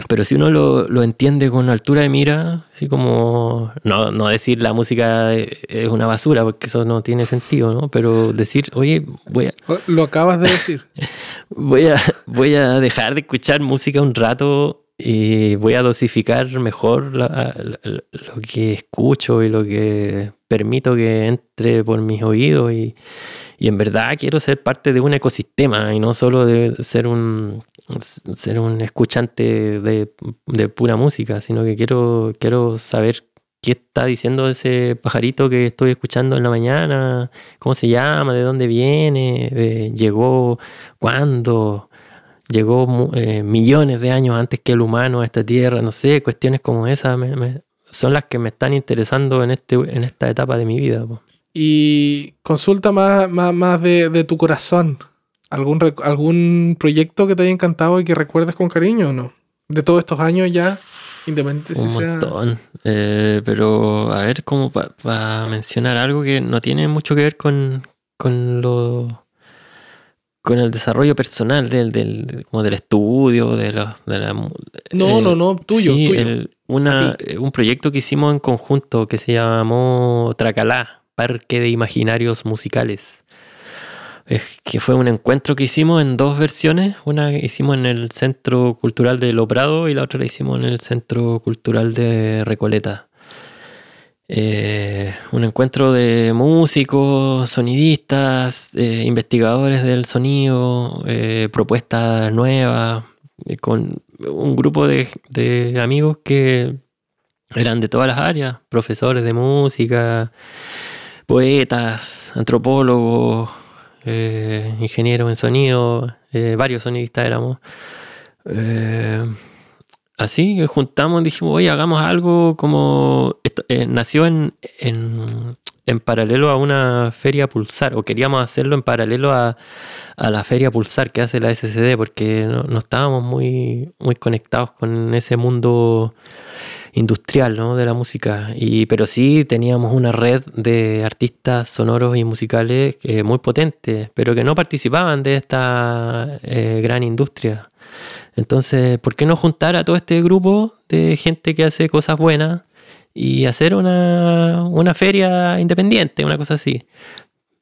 pero si uno lo, lo entiende con altura de mira, así como, no, no decir la música es una basura, porque eso no tiene sentido, ¿no? Pero decir, oye, voy a, Lo acabas de decir. [LAUGHS] voy a, voy a dejar de escuchar música un rato y voy a dosificar mejor la- la- lo que escucho y lo que permito que entre por mis oídos y, y en verdad quiero ser parte de un ecosistema y no solo de ser un ser un escuchante de, de pura música, sino que quiero, quiero saber qué está diciendo ese pajarito que estoy escuchando en la mañana, cómo se llama, de dónde viene, llegó, cuándo, llegó eh, millones de años antes que el humano a esta tierra, no sé, cuestiones como esas me- me- son las que me están interesando en, este, en esta etapa de mi vida. Y consulta más, más, más de, de tu corazón. ¿Algún, ¿Algún proyecto que te haya encantado y que recuerdes con cariño o no? De todos estos años ya, independiente si Un sea... montón. Eh, pero a ver, como para mencionar algo que no tiene mucho que ver con, con lo con el desarrollo personal del, del, como del estudio, de la, de la mu- No, no, no, tuyo, sí, tuyo. el- una, eh, un proyecto que hicimos en conjunto que se llamó Tracalá, Parque de Imaginarios Musicales. Es que fue un encuentro que hicimos en dos versiones. Una que hicimos en el Centro Cultural de Loprado y la otra la hicimos en el Centro Cultural de Recoleta. Eh, un encuentro de músicos, sonidistas, eh, investigadores del sonido, eh, propuestas nuevas, eh, con un grupo de, de amigos que eran de todas las áreas, profesores de música, poetas, antropólogos, eh, ingenieros en sonido, eh, varios sonidistas éramos. Eh, así juntamos dijimos, oye, hagamos algo como... nació en, en, en paralelo a una feria pulsar, o queríamos hacerlo en paralelo a, a la feria pulsar que hace la SCD, porque no, no estábamos muy, muy conectados con ese mundo industrial ¿no? de la música. Y, pero sí teníamos una red de artistas sonoros y musicales eh, muy potentes, pero que no participaban de esta eh, gran industria. Entonces, ¿por qué no juntar a todo este grupo de gente que hace cosas buenas y hacer una, una feria independiente, una cosa así?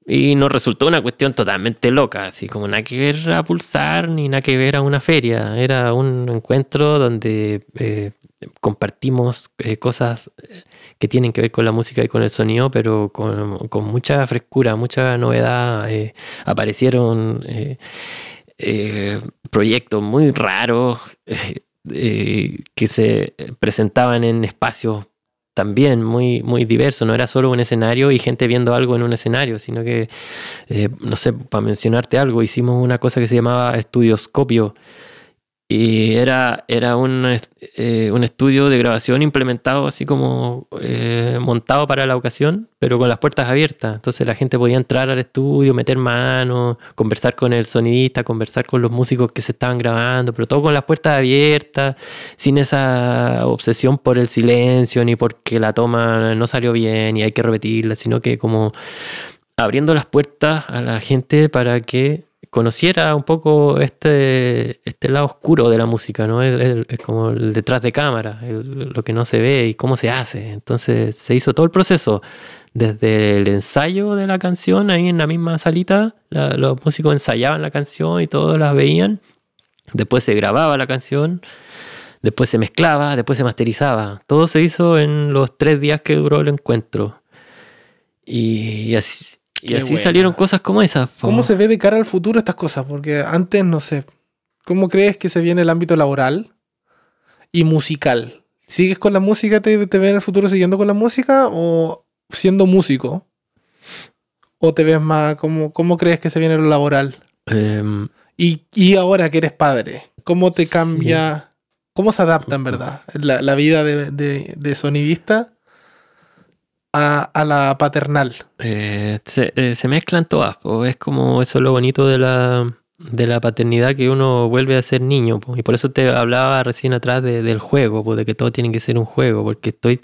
Y nos resultó una cuestión totalmente loca, así como nada que ver a pulsar ni nada que ver a una feria. Era un encuentro donde eh, compartimos eh, cosas que tienen que ver con la música y con el sonido, pero con, mucha frescura, mucha novedad. eh, aparecieron eh, eh, proyectos muy raros eh, eh, que se presentaban en espacios también muy, muy diversos. No era solo un escenario y gente viendo algo en un escenario, sino que, eh, no sé, para mencionarte algo, hicimos una cosa que se llamaba estudioscopio. Y era, era un, eh, un estudio de grabación implementado así como eh, montado para la ocasión, pero con las puertas abiertas. Entonces la gente podía entrar al estudio, meter manos, conversar con el sonidista, conversar con los músicos que se estaban grabando, pero todo con las puertas abiertas, sin esa obsesión por el silencio, ni porque la toma no salió bien y hay que repetirla, sino que como abriendo las puertas a la gente para que conociera un poco este, este lado oscuro de la música, ¿no? Es, como el detrás de cámara, lo que no se ve y cómo se hace. Entonces se hizo todo el proceso, desde el ensayo de la canción, ahí en la misma salita, la- los músicos ensayaban la canción y todos la veían. Después se grababa la canción, después se mezclaba, después se masterizaba. Todo se hizo en los tres días que duró el encuentro. Y así, y así buena. salieron cosas como esas. po. ¿Cómo se ve de cara al futuro estas cosas? Porque antes, no sé, ¿cómo crees que se viene el ámbito laboral y musical? ¿Sigues con la música? ¿Te, te ves en el futuro siguiendo con la música o siendo músico? ¿O te ves más, cómo, cómo crees que se viene lo laboral? Em, Y, y ahora que eres padre, ¿cómo te cambia, cómo se adapta en verdad la, la vida de, de- de sonidista a, la paternal? eh, se, eh, se mezclan todas, po. es como eso lo bonito de la, de la paternidad que uno vuelve a ser niño. po. Y por eso te hablaba recién atrás de- del juego, po, de que todo tiene que ser un juego, porque estoy,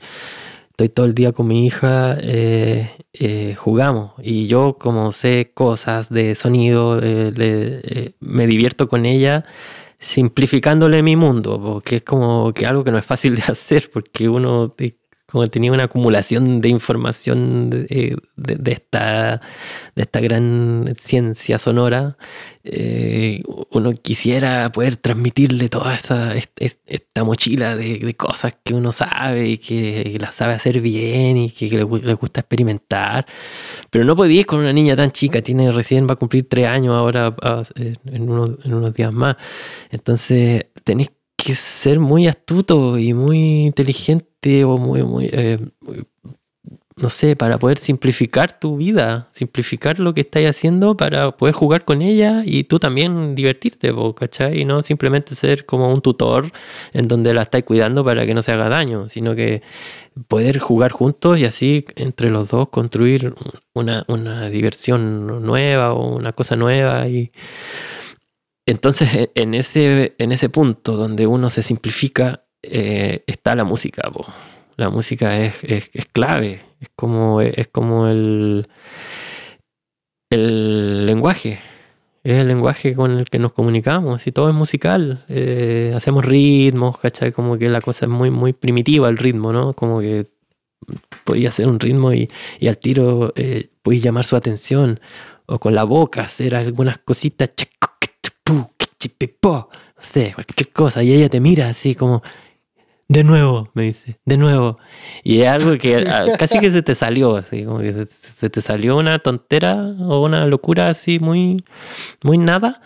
estoy todo el día con mi hija, eh, eh, jugamos. Y yo como sé cosas de sonido, me divierto con ella simplificándole mi mundo, porque es como que algo que no es fácil de [LAUGHS] hacer, porque uno como tenía una acumulación de información de, de- esta, de esta gran ciencia sonora, eh, uno quisiera poder transmitirle toda est- esta mochila de, cosas que uno sabe y que las sabe hacer bien y que, le, gu- le gusta experimentar. Pero no podías con una niña tan chica, tiene recién va a cumplir tres años ahora a- en, unos, en unos días más. Entonces tenés que ser muy astuto y muy inteligente o eh, muy- no sé, para poder simplificar tu vida, simplificar lo que estás haciendo para poder jugar con ella y tú también divertirte, ¿cachai? Y no simplemente ser como un tutor en donde la estás cuidando para que no se haga daño, sino que poder jugar juntos y así entre los dos construir una, diversión nueva o una cosa nueva y entonces e, en ese, en ese punto donde uno se simplifica eh, está la música, la música es, es clave es como, es como el, el lenguaje. Es el lenguaje con el que nos comunicamos. Y todo es musical. Eh, hacemos ritmos, ¿cachai? Como que la cosa es muy, muy primitiva el ritmo, ¿no? Como que podía hacer un ritmo y, al tiro eh, llamar su atención. O con la boca hacer algunas cositas. No sé, cualquier cosa. Y ella te mira así como, de nuevo, me dice, de nuevo. Y es algo que ah, casi que se te salió, así, como que se, te salió una tontera o una locura así muy, muy nada.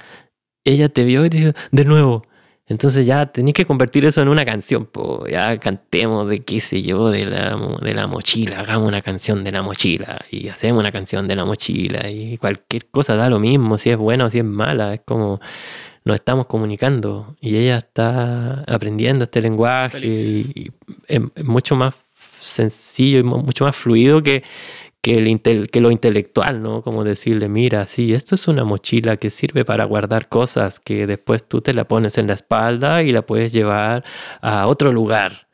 Ella te vio y te dijo, de nuevo. Entonces ya tenés que convertir eso en una canción, po. ya cantemos de qué sé yo, de la, de la mochila, hagamos una canción de la mochila y hacemos una canción de la mochila y cualquier cosa da lo mismo, si es buena o si es mala, es como nos estamos comunicando y ella está aprendiendo este lenguaje y, es, mucho más sencillo y mucho más fluido que, que, el que lo intelectual, ¿no? Como decirle, mira, sí, esto es una mochila que sirve para guardar cosas que después tú te la pones en la espalda y la puedes llevar a otro lugar.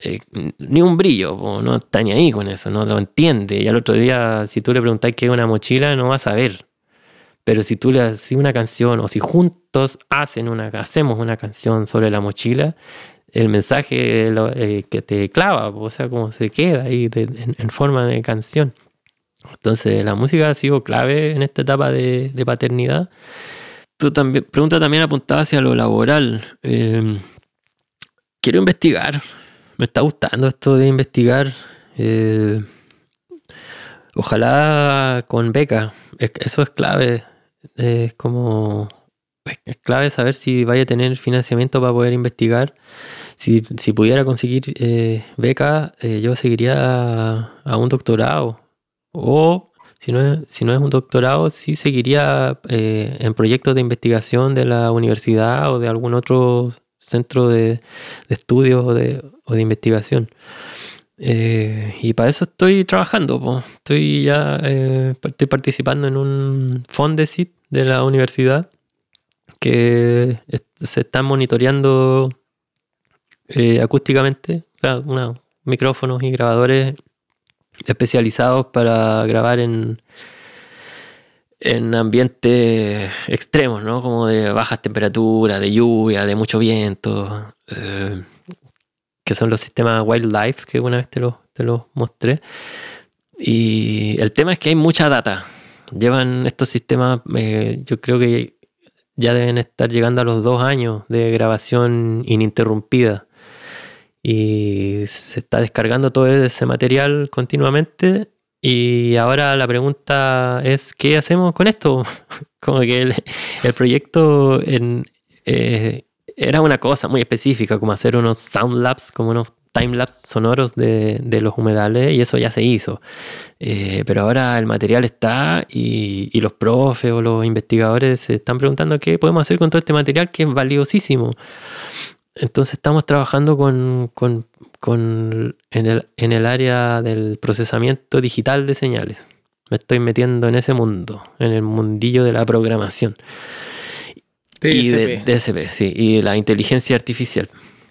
Eh, ni un brillo, no está ni ahí con eso, no lo entiende. Y al otro día, si tú le preguntas qué es una mochila, no va a saber. Pero si tú le haces una canción o si juntos hacen una, hacemos una canción sobre la mochila, el mensaje eh, que te clava, o sea, como se queda ahí en, forma de canción. Entonces, la música ha sido clave en esta etapa de, paternidad. Tu también, pregunta también apuntada hacia lo laboral. Em, quiero investigar. Me está gustando esto de investigar. Eh, ojalá con beca. Eso es clave es como es clave saber si vaya a tener financiamiento para poder investigar. Si, pudiera conseguir eh, beca, eh, yo seguiría a, un doctorado. O si no, es, si no es un doctorado, sí seguiría eh, en proyectos de investigación de la universidad o de algún otro centro de, estudios o de, de investigación. Eh, y para eso estoy trabajando. Estoy ya estoy participando en un Fondesit de la universidad que se están monitoreando eh, acústicamente, unos micrófonos y grabadores especializados para grabar en, en ambientes extremos, ¿no? Como de bajas temperaturas, de lluvia, de mucho viento que son los sistemas Wildlife, que una vez te los te mostré. Y el tema es que hay mucha data. Llevan estos sistemas, eh, yo creo que ya deben estar llegando a los dos años de grabación ininterrumpida. Y se está descargando todo ese material continuamente. Y ahora la pregunta es, ¿qué hacemos con esto? [LAUGHS] Como que el, proyecto eh, era una cosa muy específica, como hacer unos sound labs, como unos timelapse sonoros de, los humedales, y eso ya se hizo. Eh, pero ahora el material está y, los profes o los investigadores se están preguntando qué podemos hacer con todo este material que es valiosísimo. Entonces estamos trabajando con, en, el, en el área del procesamiento digital de señales. Me estoy metiendo en ese mundo, en el mundillo de la programación. Y de, DSP, sí. Y la inteligencia artificial,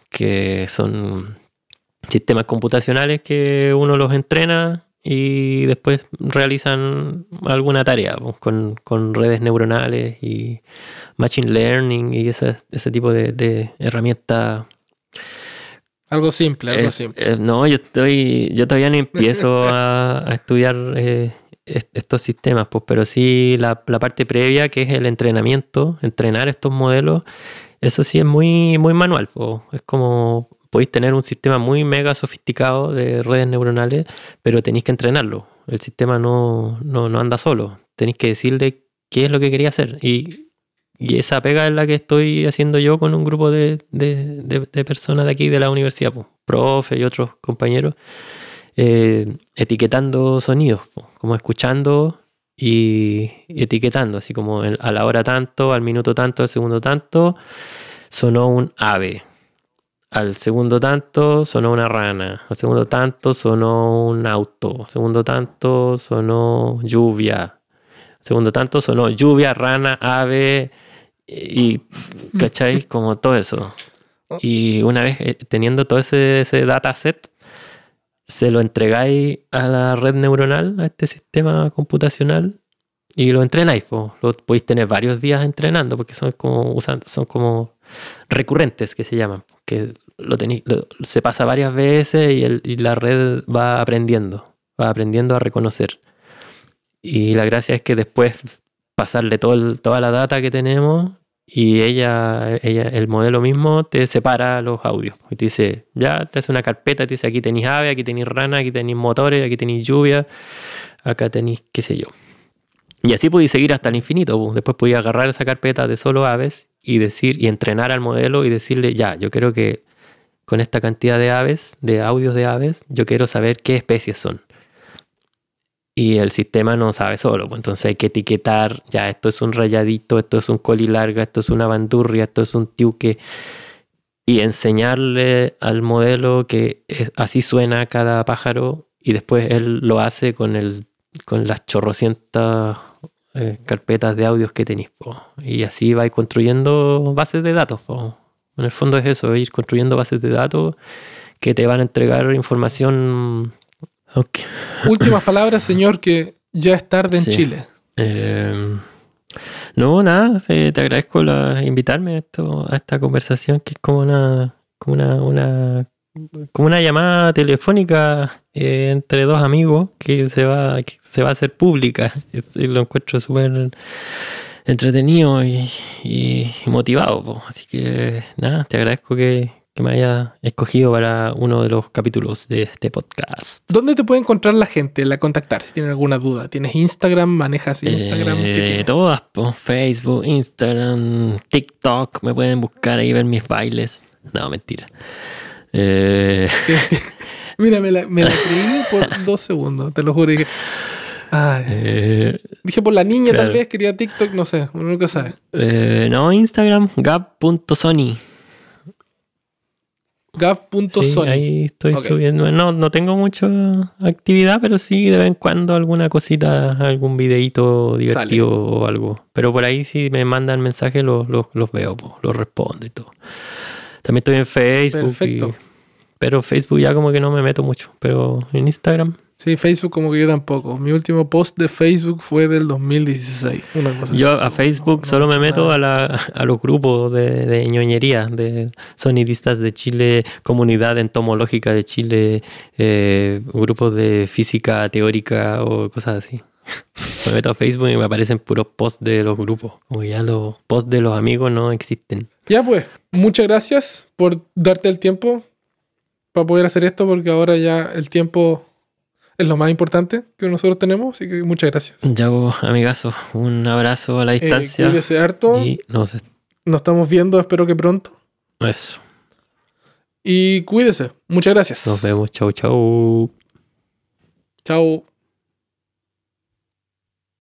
que son sistemas computacionales que uno los entrena y después realizan alguna tarea pues, con, redes neuronales y machine learning y ese, ese tipo de, herramientas. Algo simple, algo simple. no, yo estoy, yo todavía no empiezo [LAUGHS] a, estudiar eh, estos sistemas, pues, pero sí la, parte previa, que es el entrenamiento, entrenar estos modelos, eso sí es muy, muy manual. Pues. Es como podéis tener un sistema muy mega sofisticado de redes neuronales, pero tenéis que entrenarlo. El sistema no, no, anda solo. Tenéis que decirle qué es lo que quería hacer. Y, esa pega es la que estoy haciendo yo con un grupo de, personas de aquí de la universidad, pues, profe y otros compañeros eh, etiquetando sonidos, como escuchando y etiquetando, así como a la hora tanto, al minuto tanto, al segundo tanto, sonó un ave. Al segundo tanto sonó una rana. Al segundo tanto sonó un auto. Al segundo tanto sonó lluvia. Al segundo tanto sonó lluvia, rana, ave y, ¿cachai? [LAUGHS] Como todo eso. Y una vez eh, teniendo todo ese, ese dataset, se lo entregáis a la red neuronal, a este sistema computacional, y lo entrenáis. Lo podéis tener varios días entrenando, porque son como, usan, son como recurrentes que se llaman. Que lo tenéis, se pasa varias veces y, la red va aprendiendo, va aprendiendo a reconocer. Y la gracia es que después pasarle todo toda la data que tenemos y ella, ella, el modelo mismo te separa los audios. Y te dice, ya, te hace una carpeta, te dice, aquí tenéis ave, aquí tenéis rana, aquí tenéis motores, aquí tenéis lluvia, acá tenéis qué sé yo. Y así podéis seguir hasta el infinito. Después podéis agarrar esa carpeta de solo aves y decir, y entrenar al modelo y decirle, ya, yo quiero que con esta cantidad de aves, de audios de aves, yo quiero saber qué especies son. Y el sistema no sabe solo, entonces hay que etiquetar, ya esto es un rayadito, esto es un colilarga, esto es una bandurria, esto es un tiuque, y enseñarle al modelo que así suena cada pájaro y después él lo hace con, el, con las chorrocientas eh, carpetas de audios que tenéis. Y así vais construyendo bases de datos. po. En el fondo es eso, ir construyendo bases de datos que te van a entregar información... Ok. [LAUGHS] Últimas palabras, señor, que ya es tarde en Sí. Chile. Eh, no, nada, te agradezco la, invitarme a, esto, a esta conversación que es como una, como una, una, como una llamada telefónica eh, entre dos amigos que se va, que se va a hacer pública. Es- lo encuentro súper entretenido y, y motivado. po. Así que nada, te agradezco que, que me haya escogido para uno de los capítulos de este podcast. ¿Dónde te puede encontrar la gente, la contactar si tienen alguna duda? ¿Tienes Instagram? ¿Manejas Instagram? ¿Qué Eh, todas, po, Facebook, Instagram, TikTok, me pueden buscar ahí ver mis bailes. No, mentira. Eh, [LAUGHS] Mira, me la, me la creí por [LAUGHS] dos segundos, te lo juro. Dije, ay. eh, Dije por la niña tal vez, quería TikTok, no sé, uno nunca sabe. eh, no, Instagram, gap.sony. Gav.sony. Sí, ahí estoy subiendo. No, no tengo mucha actividad, pero sí de vez en cuando alguna cosita, algún videito divertido o algo. Pero por ahí si me mandan mensajes los, los, los veo, los respondo y todo. También estoy en Facebook. Perfecto. y- pero Facebook ya como que no me meto mucho. Pero en Instagram. Sí, Facebook como que yo tampoco. Mi último post de Facebook fue del 2016. Una cosa Yo así. a Facebook no solo me meto nada. a, la, a los grupos de, de ñoñería, de sonidistas de Chile, comunidad entomológica de Chile, eh, grupos de física teórica o cosas así. [LAUGHS] Me meto a Facebook y me aparecen puros posts de los grupos. Como ya los posts de los amigos no existen. Ya pues, muchas gracias por darte el tiempo para poder hacer esto, porque ahora ya el tiempo es lo más importante que nosotros tenemos, así que muchas gracias. Ya vos, amigazo, un abrazo a la Eh, distancia. cuídese harto, y nos... nos estamos viendo, espero que pronto. Eso. Y cuídese, muchas gracias. Nos vemos. Chau, chau. Chao.